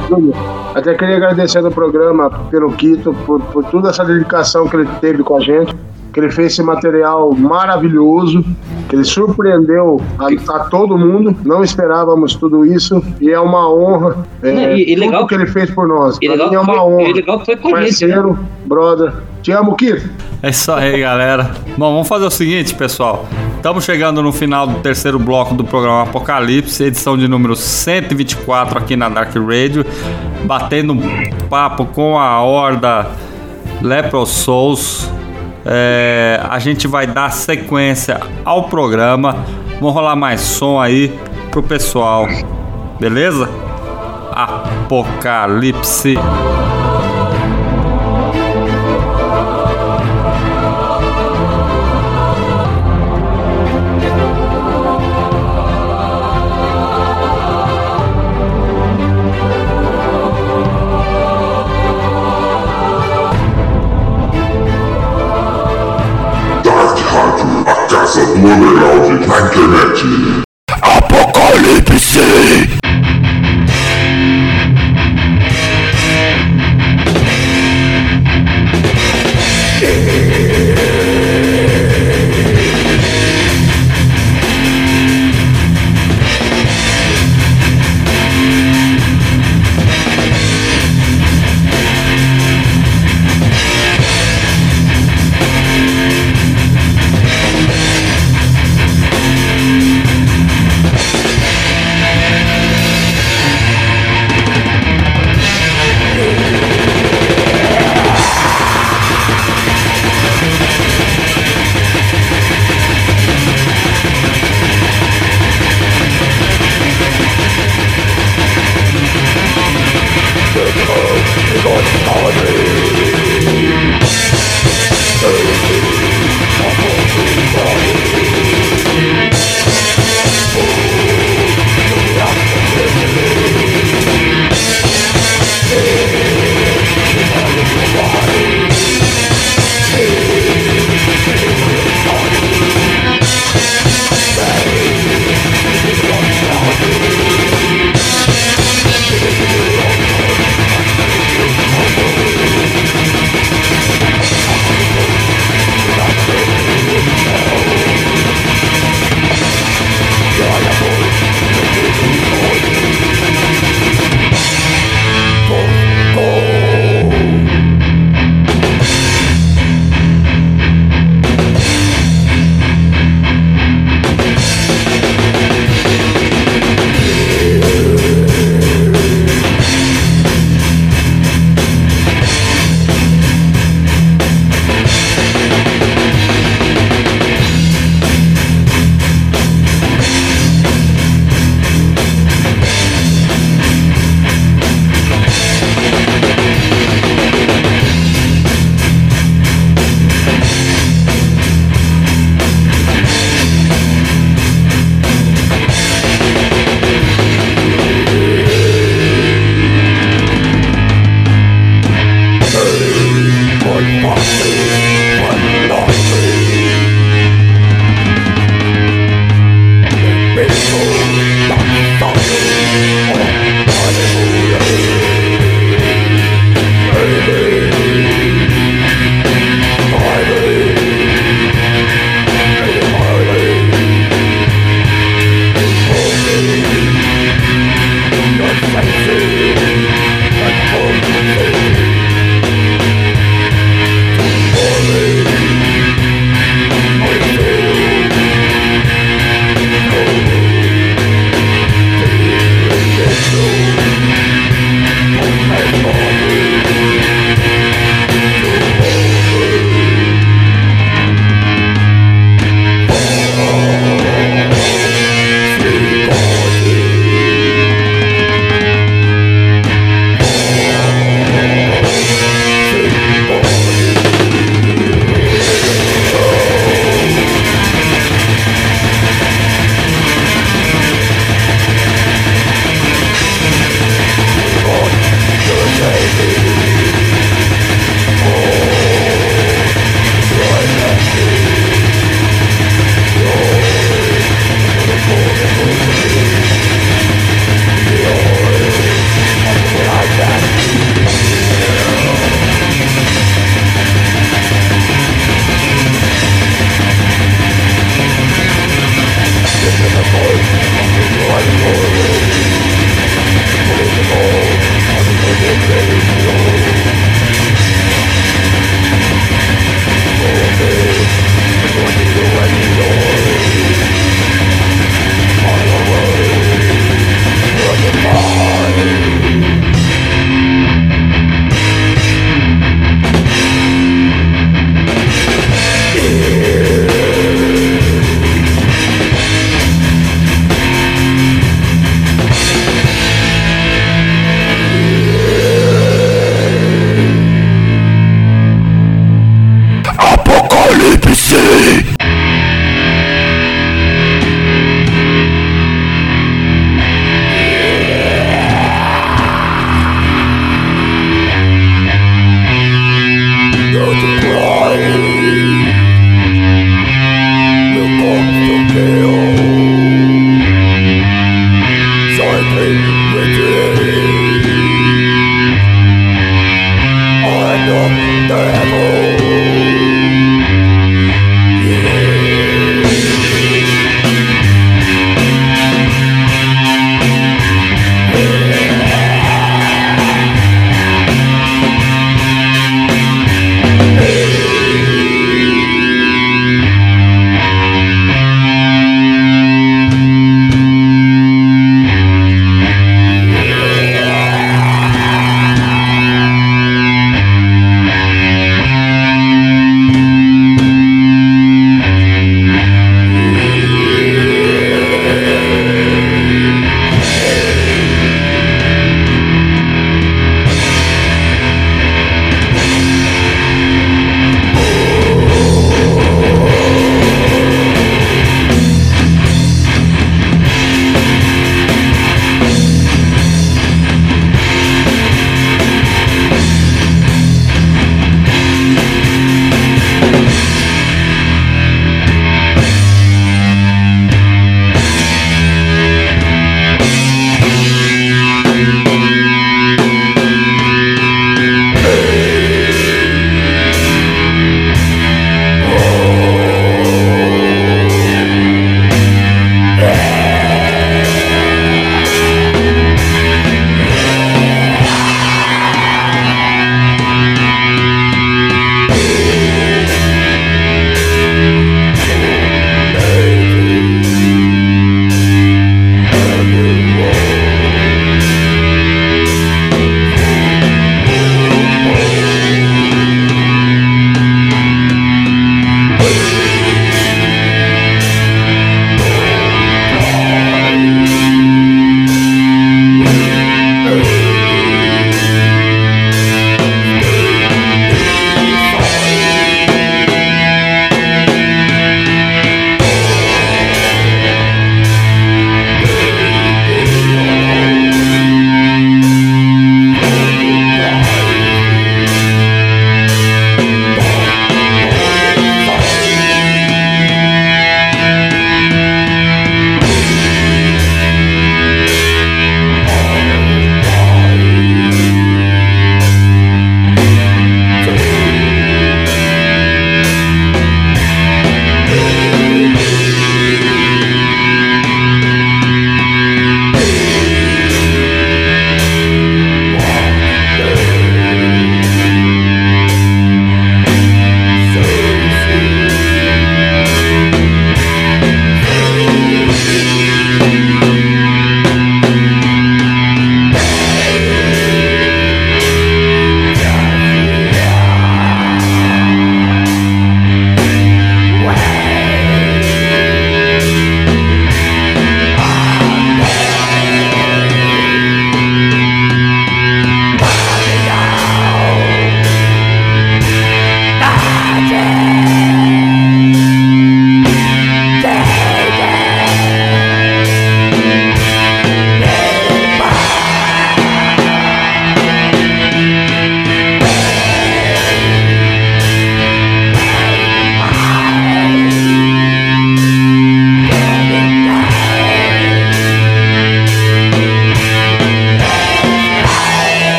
Até queria agradecer no programa pelo Quito, por, por toda essa dedicação que ele teve com a gente, que ele fez esse material maravilhoso, que ele surpreendeu a, a todo mundo. Não esperávamos tudo isso e é uma honra. É,
Não, e- e
tudo
legal-
que ele fez por nós.
e legal
mim é
que
uma
foi-
honra.
e legal que foi com gente, né?
Parceiro, brother. Te amo, Quito.
É isso aí, galera. Bom, vamos fazer o seguinte, pessoal. Estamos chegando no final do terceiro bloco do programa Apocalipse, edição de número 124 aqui na Dark Radio, batendo um papo com a horda Lepro Souls. É, a gente vai dar sequência ao programa. Vamos rolar mais som aí pro pessoal. Beleza? Apocalipse.
Casa do underground na internet.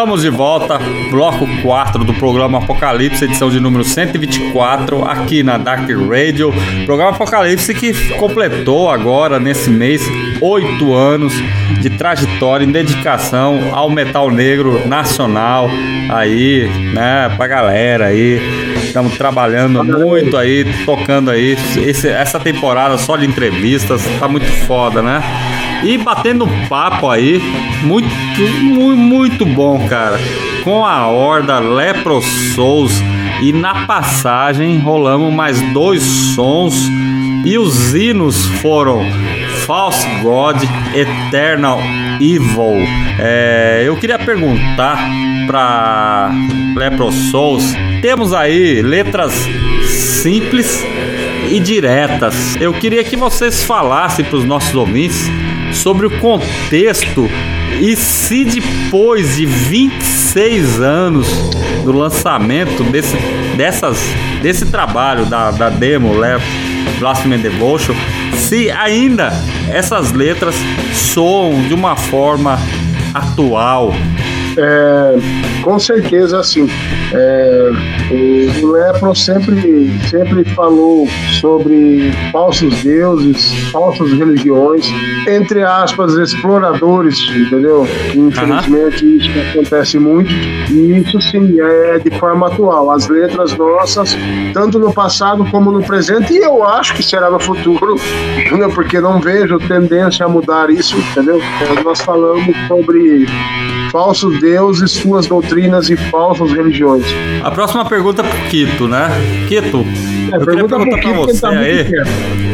Estamos de volta, bloco 4 do programa Apocalipse, edição de número 124, aqui na Dark Radio. Programa Apocalipse que completou agora, nesse mês, oito anos de trajetória em dedicação ao metal negro nacional. Aí, né, pra galera aí. Estamos trabalhando muito aí, tocando aí. Esse, essa temporada só de entrevistas, tá muito foda, né? E batendo papo aí, muito, muito, muito bom, cara. Com a horda Lepro Souls. E na passagem rolamos mais dois sons. E os hinos foram False God, Eternal Evil. É, eu queria perguntar para Lepro Souls. Temos aí letras simples e diretas. Eu queria que vocês falassem para os nossos ouvintes sobre o contexto e se depois de 26 anos do lançamento desse, dessas, desse trabalho da, da demo Left Blasphemy Devotion, se ainda essas letras soam de uma forma atual.
É, com certeza, sim. É, o Lepro sempre, sempre falou sobre falsos deuses, falsas religiões, entre aspas, exploradores, entendeu? Infelizmente uhum. isso acontece muito, e isso sim é de forma atual. As letras nossas, tanto no passado como no presente, e eu acho que será no futuro, entendeu? porque não vejo tendência a mudar isso, entendeu? Nós falamos sobre falsos deuses, suas doutrinas e falsas religiões.
A próxima pergunta é pro Quito, né? Quito, é, eu queria perguntar pra você tá aí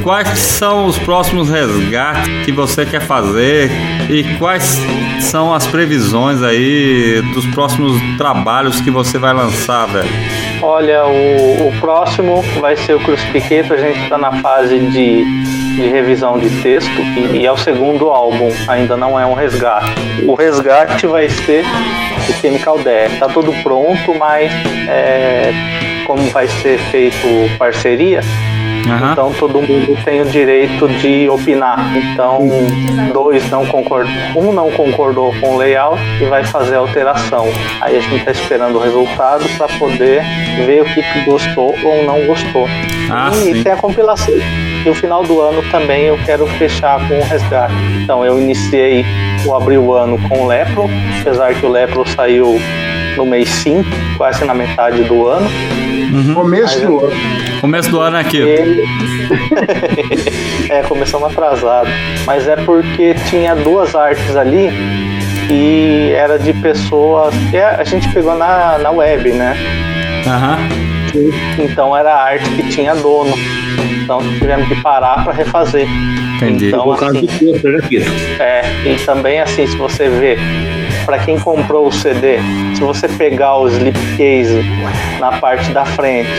quais são os próximos resgates que você quer fazer e quais são as previsões aí dos próximos trabalhos que você vai lançar, velho?
Olha, o, o próximo vai ser o Crucifiqueto, a gente está na fase de, de revisão de texto e, e é o segundo álbum, ainda não é um resgate. O resgate vai ser o Chemical Death, tá tudo pronto, mas é, como vai ser feito parceria, Uhum. Então todo mundo tem o direito de opinar. Então dois não concordam, um não concordou com o layout e vai fazer a alteração. Aí a gente está esperando o resultado para poder ver o que, que gostou ou não gostou. Ah, e, tem a compilação. E no final do ano também eu quero fechar com o resgate. Então eu iniciei o abrir o ano com o Lepro, apesar que o Lepro saiu no mês 5, quase na metade do ano.
Uhum. Começo do ano.
Começo do ano aqui.
é, começamos atrasado. Mas é porque tinha duas artes ali e era de pessoas a gente pegou na, na web, né?
Uhum.
Então era arte que tinha dono. Então tivemos que parar para refazer.
Entendi.
Então, assim, é, e também assim, se você vê para quem comprou o CD, se você pegar o slipcase na parte da frente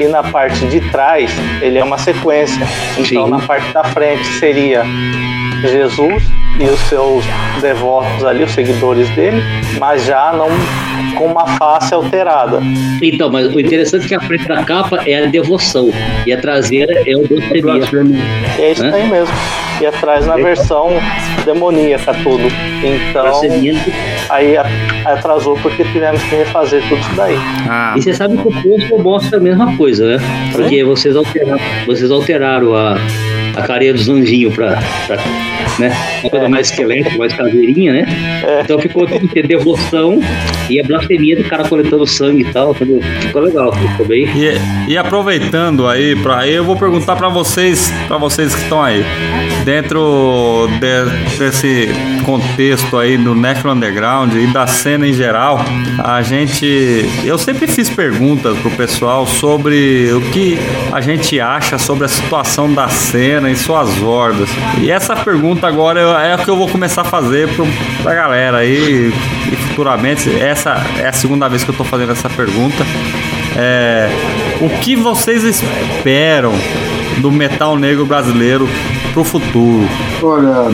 e na parte de trás, ele é uma sequência. Então, Sim. na parte da frente seria Jesus e os seus devotos ali, os seguidores dele, mas já não com uma face alterada.
Então, mas o interessante é que a frente da capa é a devoção e a traseira é o blasfemia.
É isso né? aí mesmo. E atrás na versão demoníaca tudo. Então, aí atrasou porque tivemos que refazer tudo isso daí.
Ah. E você sabe que o posto mostra a mesma coisa, né? Porque vocês alteraram, vocês alteraram a, a carinha dos anjinhos pra, pra né? Uma coisa mais esquelética, mais caseirinha, né? É. Então ficou tudo que devoção e a blasfemia do cara coletando sangue e tal. Ficou legal, ficou bem.
E, e aproveitando aí, pra, eu vou perguntar para vocês, para vocês que estão aí, dentro de, desse contexto aí do Necro Underground e da cena em geral, a gente. Eu sempre fiz perguntas pro pessoal sobre o que a gente acha sobre a situação da cena e suas hordas. E essa pergunta agora é o que eu vou começar a fazer pro, pra galera aí e futuramente. Essa é a segunda vez que eu tô fazendo essa pergunta. É, o que vocês esperam do metal negro brasileiro pro futuro?
Olha,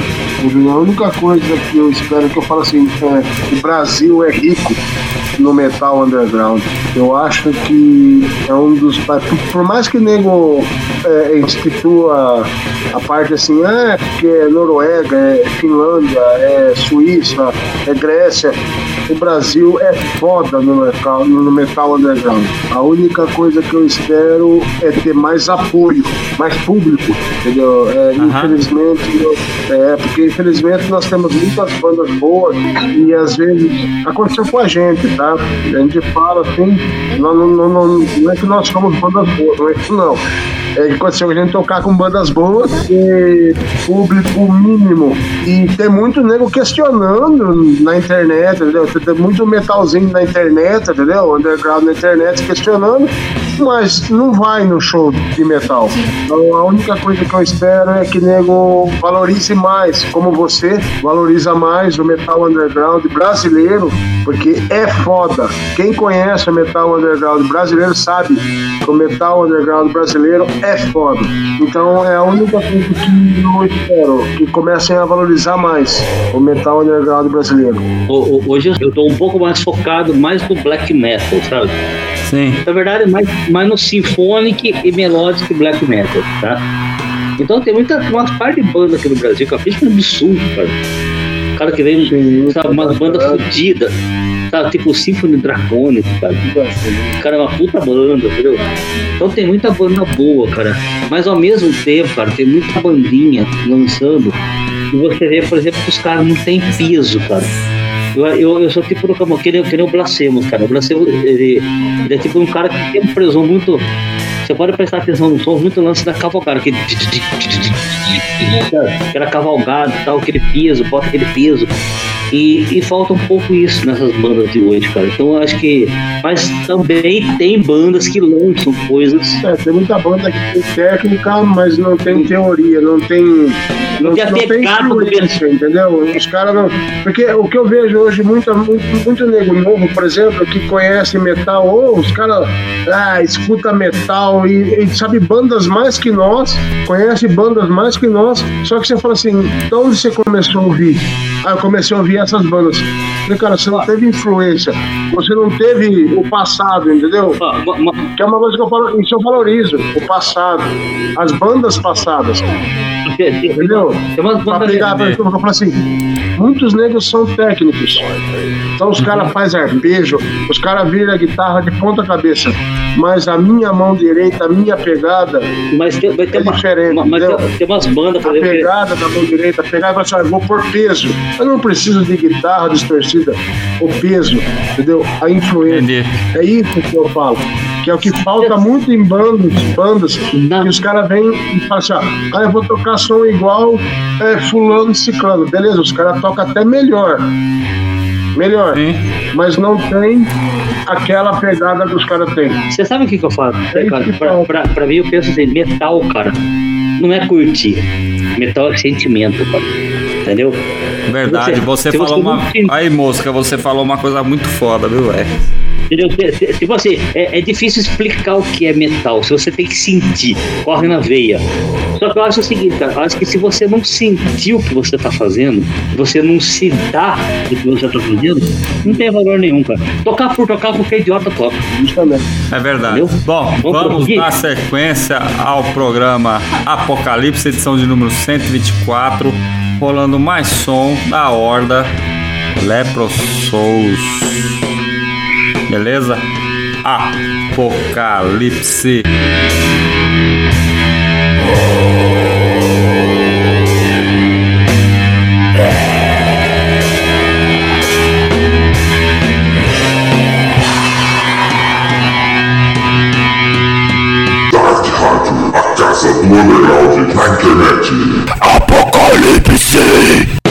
a única coisa que eu espero que eu falo assim, é, o Brasil é rico no metal underground. Eu acho que é um dos. Por mais que o nego é, institua a parte assim, é porque é Noruega, é Finlândia, é Suíça, é Grécia. O Brasil é foda no metal, no metal underground. A única coisa que eu espero é ter mais apoio, mais público, entendeu? É, Infelizmente, eu- é, porque infelizmente nós temos muitas bandas boas e às vezes aconteceu com a gente, tá? A gente fala assim, não, não, não, não, é que nós somos bandas boas, não é isso não. É que aconteceu a gente tocar com bandas boas e público mínimo. E tem muito nego questionando na internet, entendeu? Tem muito metalzinho na internet, entendeu? Underground na internet questionando, mas não vai no show de metal. Então a única coisa que eu espero é que nego valorize mais, como você valoriza mais o metal underground brasileiro, porque é foda. Quem conhece o metal underground brasileiro sabe que o metal underground brasileiro é foda. Então é a única coisa que eu espero, que comecem a valorizar mais o metal underground brasileiro.
Hoje eu tô um pouco mais focado mais no black metal, sabe?
Sim.
Na verdade, mais, mais no symphonic e melodic black metal, tá? Então tem muita, uma parte de banda aqui no Brasil que eu é um absurdo, cara. O cara que vem, sabe, umas bandas fodidas, sabe? Tipo Symphony Draconic, cara. O cara é uma puta banda, entendeu? Então tem muita banda boa, cara. Mas ao mesmo tempo, cara, tem muita bandinha lançando. E você vê, por exemplo, que os caras não têm peso, cara. Eu, eu, eu sou tipo do que nem, que nem o Blasphemous, cara. O Blasphemous, ele, ele é tipo um cara que sempre prezou muito. Você pode prestar atenção no som, muito lance da cavalgada, aquele. Aquela cavalgada tal, aquele peso, bota aquele peso. E, e falta um pouco isso nessas bandas de hoje, cara. Então eu acho que. Mas também tem bandas que lançam coisas.
É, tem muita banda que tem técnica, mas não tem teoria, não tem.
Não tem a pegada do
influência, entendeu? Os caras não. Porque o que eu vejo hoje, muito, muito, muito nego novo, por exemplo, que conhece metal, ou os caras ah, escuta metal e, e sabe bandas mais que nós, conhece bandas mais que nós, só que você fala assim, de onde você começou a ouvir? Ah, eu comecei a ouvir essas bandas. Falei, cara, você não teve influência, você não teve o passado, entendeu? Que é uma coisa que eu falo, isso eu valorizo, o passado, as bandas passadas. Entendeu? Pra pegar, por exemplo, eu falo assim, muitos negros são técnicos. Então os caras fazem arpejo, os caras viram a guitarra de ponta cabeça. Mas a minha mão direita, a minha pegada
mas tem, ter
é
uma-
diferente.
uma- mas
entendeu?
tem- tem umas bandas, por
A
exemplo, que-
pegada da mão direita, pegar e falar assim, ah, eu vou por peso. Eu não preciso de guitarra distorcida, o peso, entendeu? A influência. É isso que eu falo. Que é o que falta muito em bandas, bandas que os caras vêm e falam assim, ah, eu vou tocar som igual é, fulano e ciclano. Beleza, os caras tocam até melhor. Melhor. Mas não tem aquela pegada que os caras têm.
Você sabe o que, que eu falo?
É
cara,
que
pra, pra, pra mim, eu penso assim: metal, cara, não é curtir. Metal é sentimento, cara. Entendeu?
Verdade, você,
se
falou uma. Aí, mosca, você falou uma coisa muito foda, viu, velho?
Entendeu? Tipo assim, é, é difícil explicar o que é metal, se você tem que sentir, corre na veia. Só que eu acho o seguinte, cara, eu acho que se você não sentir o que você tá fazendo, você não se dá do que você tá fazendo, não tem valor nenhum, cara. Tocar por tocar, qualquer idiota toca.
Justamente.
É verdade.
Entendeu?
Bom,
Vamos
vamos dar sequência ao programa Apocalipse, edição de número 124, rolando mais som da Horda Lepro Souls. Beleza? Apocalipse.
Dark Rádio, a casa do underground na internet. Apocalipse!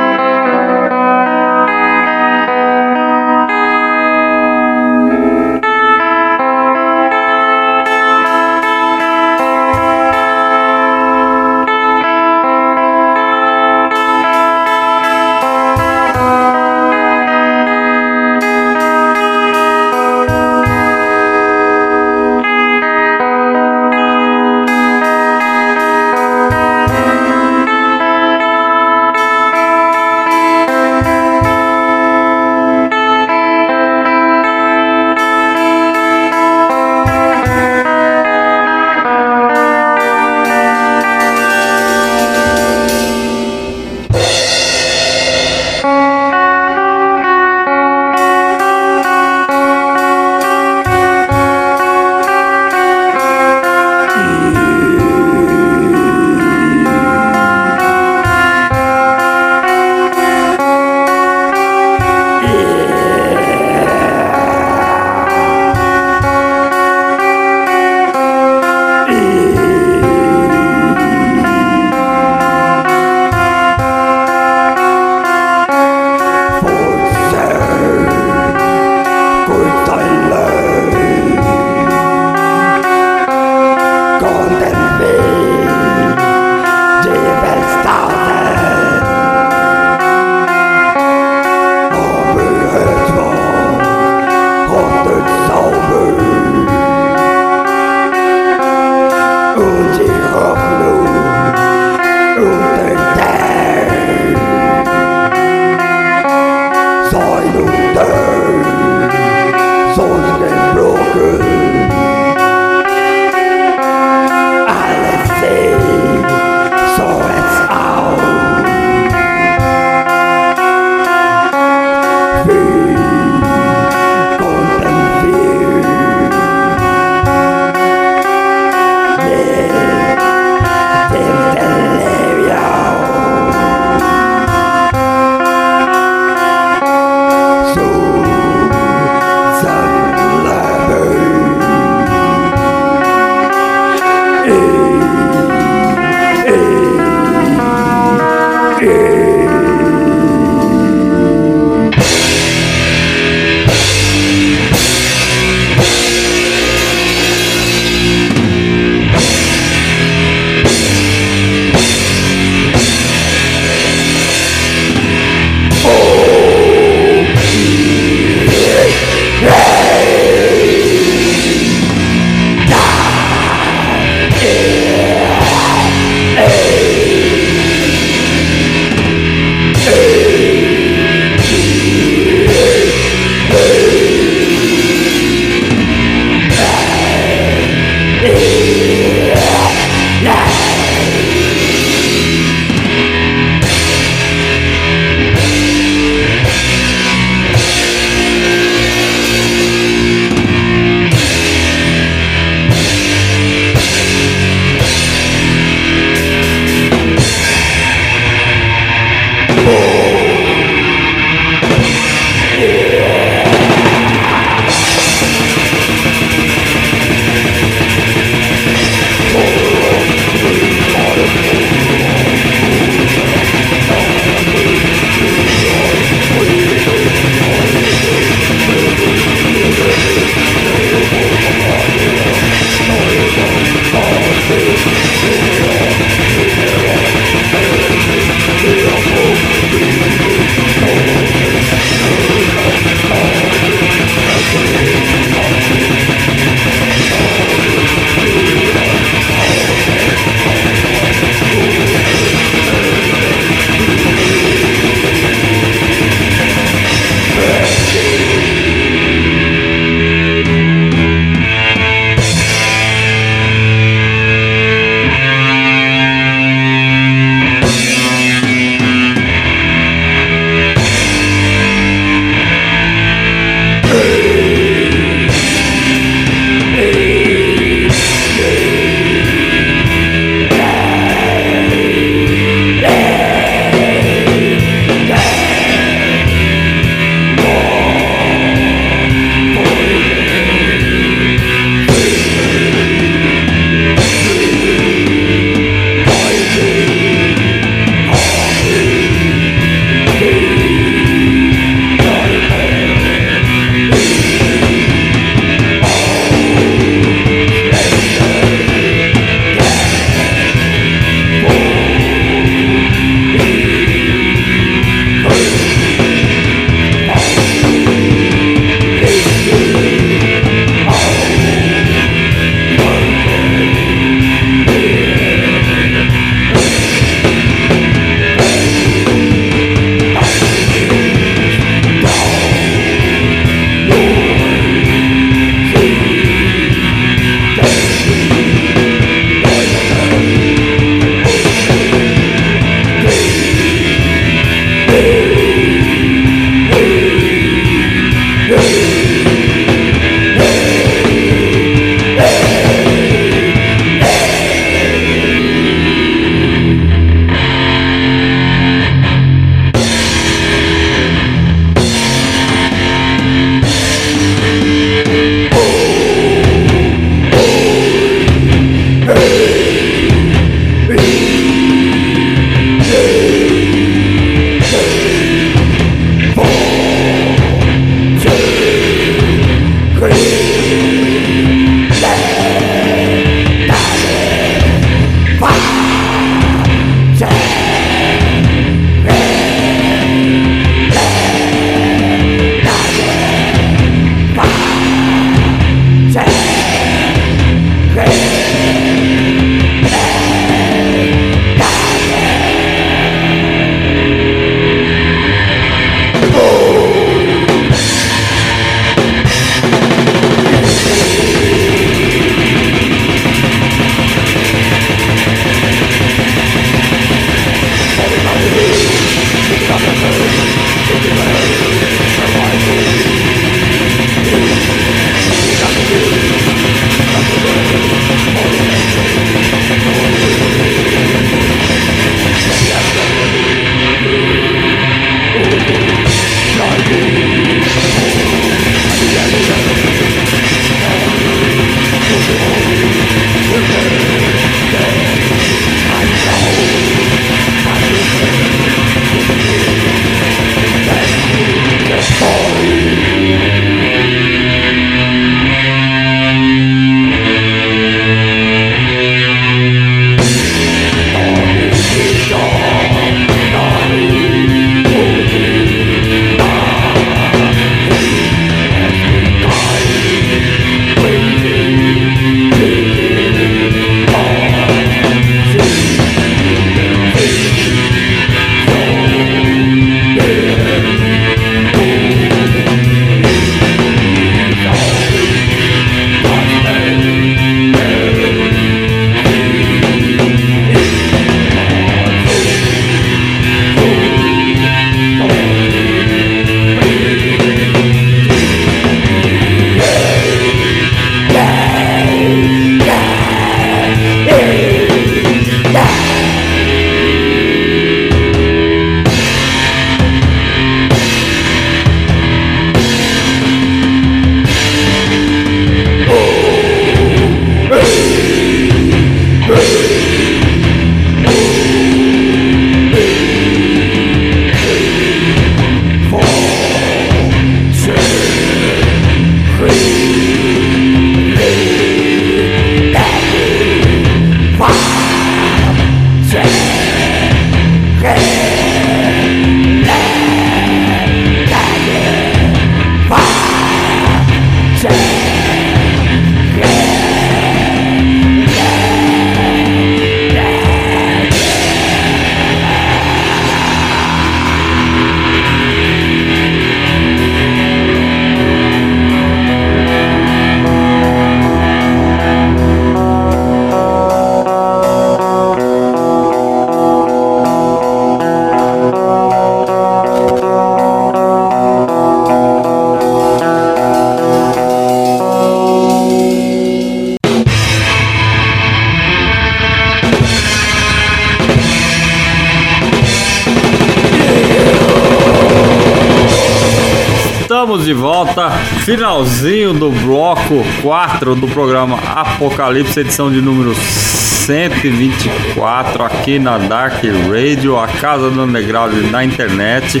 Finalzinho do bloco 4 do programa Apocalipse, edição de número 124 aqui na Dark Radio, a casa do underground na internet.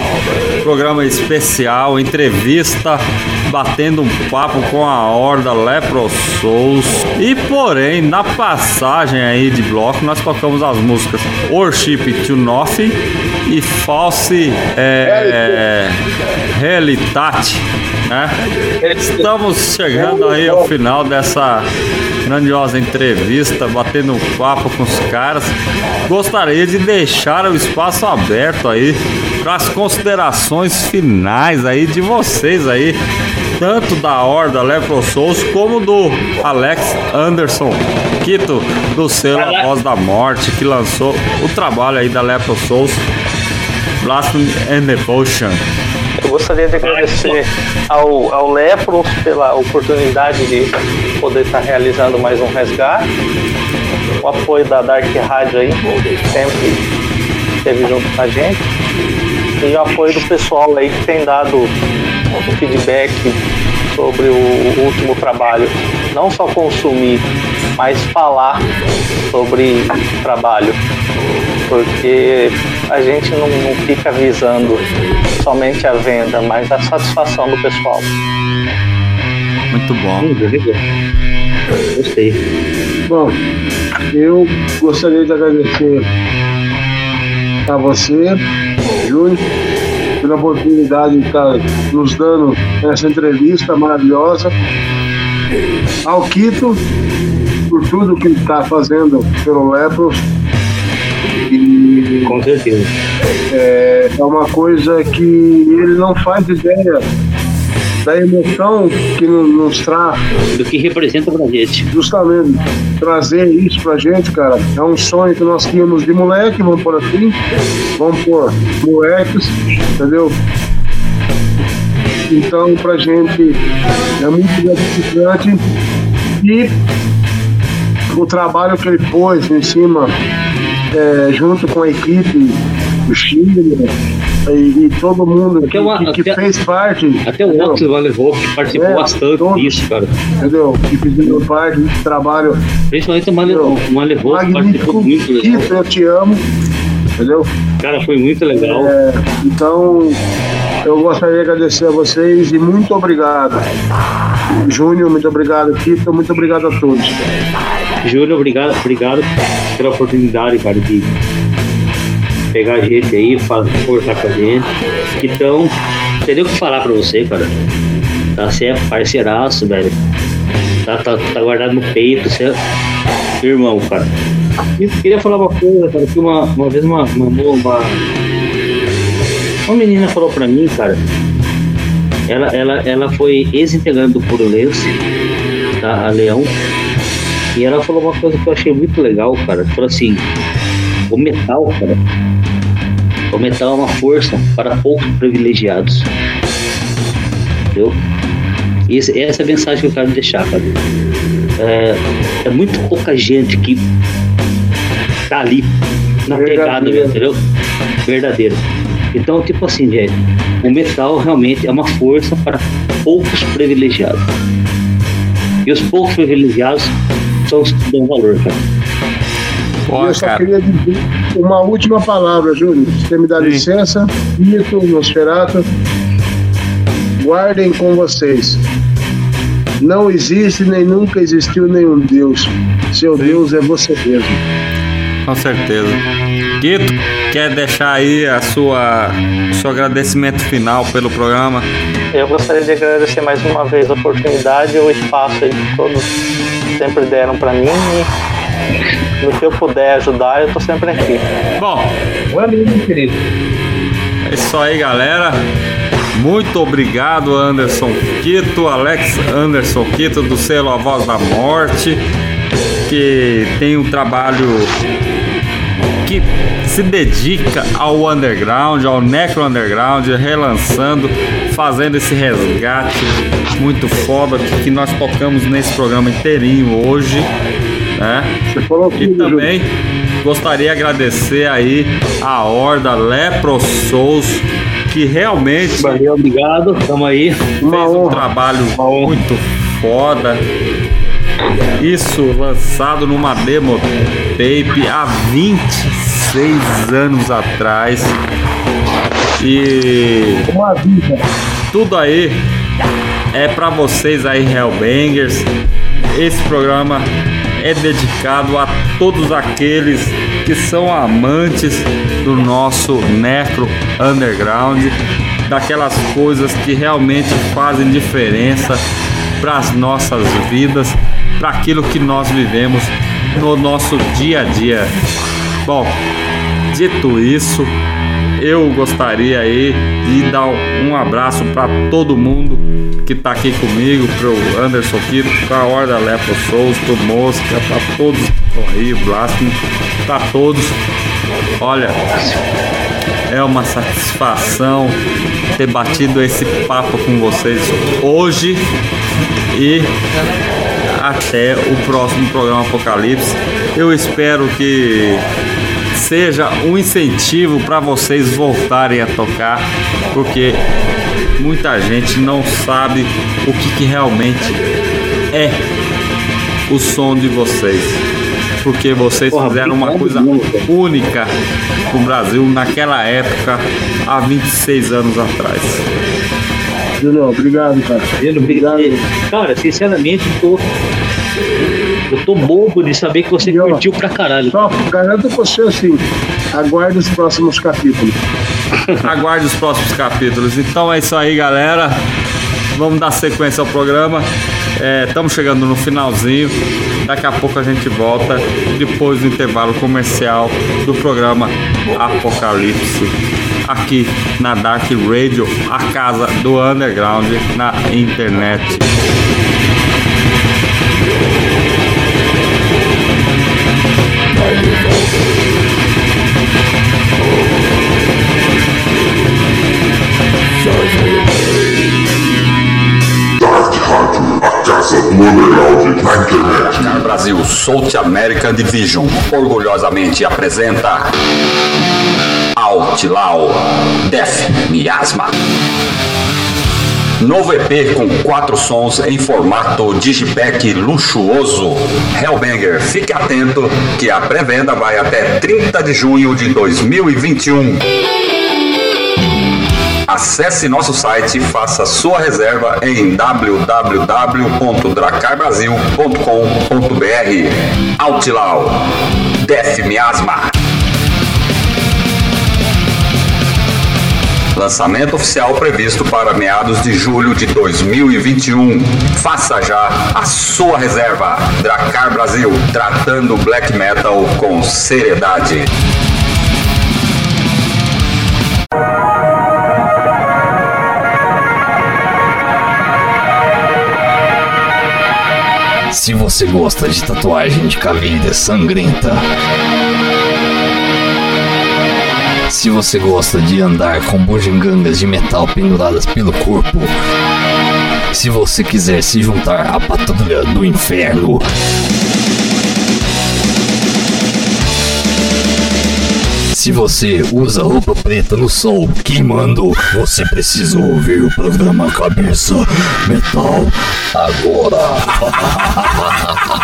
Programa especial, entrevista, batendo um papo com a horda Lepro Souls. E porém, na passagem aí de bloco, nós tocamos as músicas Worship to Nothing e False é, Realitate, né? Estamos chegando aí ao final dessa grandiosa entrevista, batendo um papo com os caras. Gostaria de deixar o espaço aberto aí para as considerações finais aí de vocês aí, tanto da Horda Lepro Souls como do Alex Anderson Quito, do selo A Voz da Morte, que lançou o trabalho aí da Lepro Souls, Blasphemy and Devotion.
Eu gostaria de agradecer ao, ao Lepros pela oportunidade de poder estar realizando mais um resgate. O apoio da Dark Rádio aí, sempre esteve junto com a gente. E o apoio do pessoal aí que tem dado feedback sobre o, último trabalho. Não só consumir, mas falar sobre trabalho. Porque a gente não, não fica visando somente a venda, mas a satisfação do pessoal.
Muito bom.
Gostei.
Bom, eu gostaria de agradecer a você, Júnior, pela oportunidade de estar nos dando essa entrevista maravilhosa. Ao Quito, por tudo que ele está fazendo pelo Lepros.
Com certeza.
é, é uma coisa que ele não faz ideia da emoção que no- nos traz
Do que representa pra gente.
justamente trazer isso pra gente, cara. É um sonho que nós tínhamos de moleque, vamos por assim, vamos por moleques, entendeu? Então, pra gente é muito gratificante e o trabalho que ele pôs em cima, é, junto com a equipe, o Chile e, e todo mundo que,
uma-
que- que
até-
fez parte.
Até o? Otto levou, que participou
É,
bastante
todos.
disso, cara.
entendeu? Que fizeram parte desse trabalho
Principalmente o Malevô. O
magnífico.
participou muito legal.
Isso, eu te amo, entendeu?
Cara, foi muito legal.
É, então, eu gostaria de agradecer a vocês e muito obrigado. Júnior, muito obrigado, Tito, muito obrigado a todos.
Júlio, obrigado, obrigado pela oportunidade, cara, de pegar a gente aí, conversar com a gente. Então, não o que falar pra você, cara. Tá, você é parceiraço, velho. Tá, tá, tá guardado no peito, você é irmão, cara. E queria falar uma coisa, cara, que uma, uma vez uma, uma, uma, uma menina falou pra mim, cara, ela, ela, ela foi ex-integrante do Puro Lense, tá, a Leão, e ela falou uma coisa que eu achei muito legal, cara. Falou assim: o metal, cara, o metal é uma força para poucos privilegiados. Entendeu? E esse- essa é a mensagem que eu quero deixar, cara. É, é muito pouca gente que tá ali na pegada,
Verdadeiro.
entendeu? Verdadeiro. Então, tipo assim, gente, o metal realmente é uma força para poucos privilegiados. E os poucos privilegiados são os que dão valor, cara.
Eu só
cara.
queria dizer uma última palavra, Júnior. Se você me dá
Sim.
licença, Tito, Nosferato, guardem com vocês. Não existe nem nunca existiu nenhum Deus. Seu Deus é você mesmo.
Com certeza. Quito, quer deixar aí a sua, o seu agradecimento final pelo programa?
Eu gostaria de agradecer mais uma vez a oportunidade e o espaço aí que todos sempre deram para mim. E no que eu puder ajudar, eu tô sempre aqui.
Bom,
Valeu, meu querido.
é isso aí, galera. Muito obrigado, Anderson Quito, Alex Anderson Quito, do selo A Voz da Morte, que tem um trabalho que se dedica ao underground, ao necro underground, relançando, fazendo esse resgate muito foda que, nós tocamos nesse programa inteirinho hoje, né?
Falou
E também gostaria de agradecer aí a Horda Lepro Souls, que realmente
Valeu, obrigado. Tamo aí.
fez um trabalho muito foda. Isso lançado numa demo tape há 26 anos atrás. E tudo aí é pra vocês aí, Hellbangers. Esse programa é dedicado a todos aqueles que são amantes do nosso Necro Underground, daquelas coisas que realmente fazem diferença para as nossas vidas, para aquilo que nós vivemos no nosso dia a dia. Bom, dito isso, eu gostaria aí de dar um abraço para todo mundo que tá aqui comigo, pro Anderson Quito, pra Horda Lepro Souls, pro Mosca, pra todos que estão aí, Blasphemy, pra todos. Olha, é uma satisfação ter batido esse papo com vocês hoje e até o próximo programa Apocalipse. Eu espero que seja um incentivo para vocês voltarem a tocar, porque muita gente não sabe o que, que realmente é o som de vocês. Porque vocês
Porra,
fizeram uma coisa
cara.
única pro Brasil naquela época, há 26 anos atrás.
Julião, obrigado, cara.
Obrigado. Cara, sinceramente, eu tô. Eu tô bobo de saber que você
E, ó,
curtiu pra caralho.
Só garanto você assim, aguarde os próximos capítulos.
Aguarde os próximos capítulos. Então é isso aí, galera. Vamos dar sequência ao programa. Estamos chegando no finalzinho. Daqui a pouco a gente volta depois do intervalo comercial do programa Apocalipse. Aqui na Dark Radio, a casa do underground na internet.
Rádio, a casa do underground na internet.
Brasil South American Division orgulhosamente apresenta Outlaw Death Miasma. Novo EP com quatro sons em formato digipack luxuoso. Hellbanger, fique atento que a pré-venda vai até 30 de junho de 2021. Acesse nosso site e faça sua reserva em www.dracarbrasil.com.br. Outlaw Death Miasma. Lançamento oficial previsto para meados de julho de 2021. Faça já a sua reserva. Dracar Brasil, tratando black metal com seriedade.
Se você gosta de tatuagem de caveira sangrenta. Se você gosta de andar com bugigangas de metal penduradas pelo corpo. Se você quiser se juntar à patrulha do inferno. Se você usa roupa preta no sol queimando, você precisa ouvir o programa Cabeça Metal agora.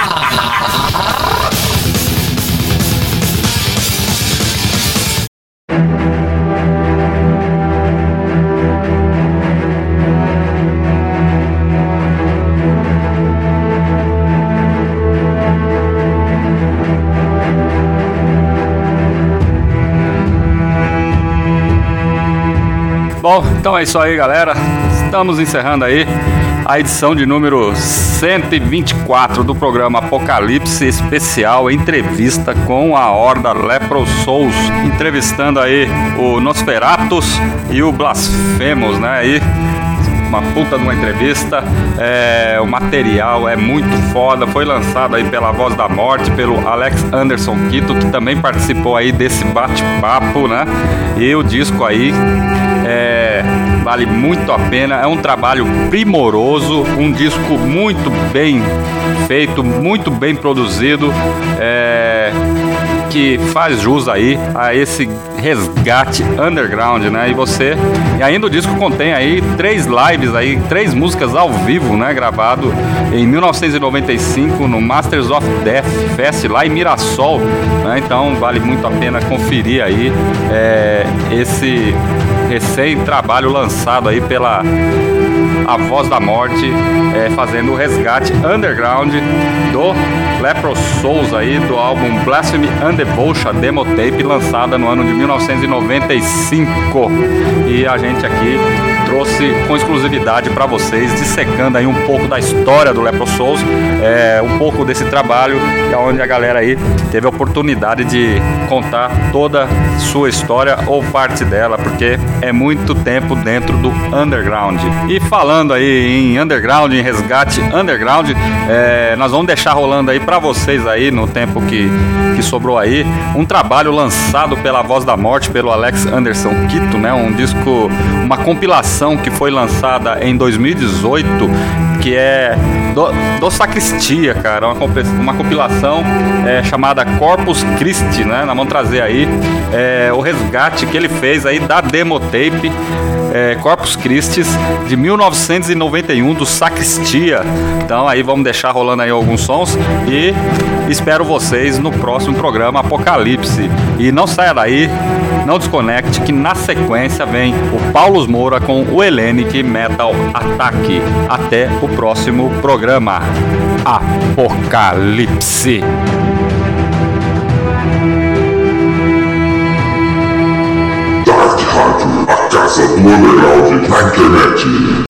Então é isso aí, galera. Estamos encerrando aí a edição de número 124 do programa Apocalipse Especial Entrevista com a Horda Lepro Souls, entrevistando aí o Nosferatus e o Blasphemous, né? Aí uma puta de uma entrevista. É, o material é muito foda. Foi lançado aí pela Voz da Morte, pelo Alex Anderson Quito, que também participou aí desse bate-papo, né? E o disco aí vale muito a pena. É um trabalho primoroso, um disco muito bem feito, muito bem produzido. É, que faz jus aí a esse resgate underground, né? E você, e ainda o disco contém aí três lives aí, três músicas ao vivo, né? Gravado em 1995 no Masters of Death Fest lá em Mirassol, né? Então vale muito a pena conferir aí é, esse recém trabalho lançado aí pela a Voz da Morte, é, fazendo o resgate underground do Lepro Souls aí, do álbum Blasphemy and Devotion Demo Tape, lançada no ano de 1995. E a gente aqui trouxe com exclusividade para vocês, dissecando aí um pouco da história do Lepro Souls, é, um pouco desse trabalho, é onde a galera aí teve a oportunidade de contar toda sua história ou parte dela, porque é muito tempo dentro do underground. E falando aí em underground, em resgate underground, é, nós vamos deixar rolando aí para vocês aí no tempo que, que sobrou aí um trabalho lançado pela Voz da Morte, pelo Alex Anderson Quito, né? Um disco, uma compilação que foi lançada em 2018, que é do, do Sacristia, cara, uma, uma compilação é, chamada Corpus Christi, né? Nós vamos trazer aí é, o resgate que ele fez aí da demo tape é, Corpus Christi de 1991 do Sacristia. Então aí vamos deixar rolando aí alguns sons e espero vocês no próximo programa Apocalipse. E não saia daí, não desconecte que na sequência vem o Paulo Moura com o Hellenic Metal Ataque. Até o próximo programa Apocalipse.
Casa do na internet.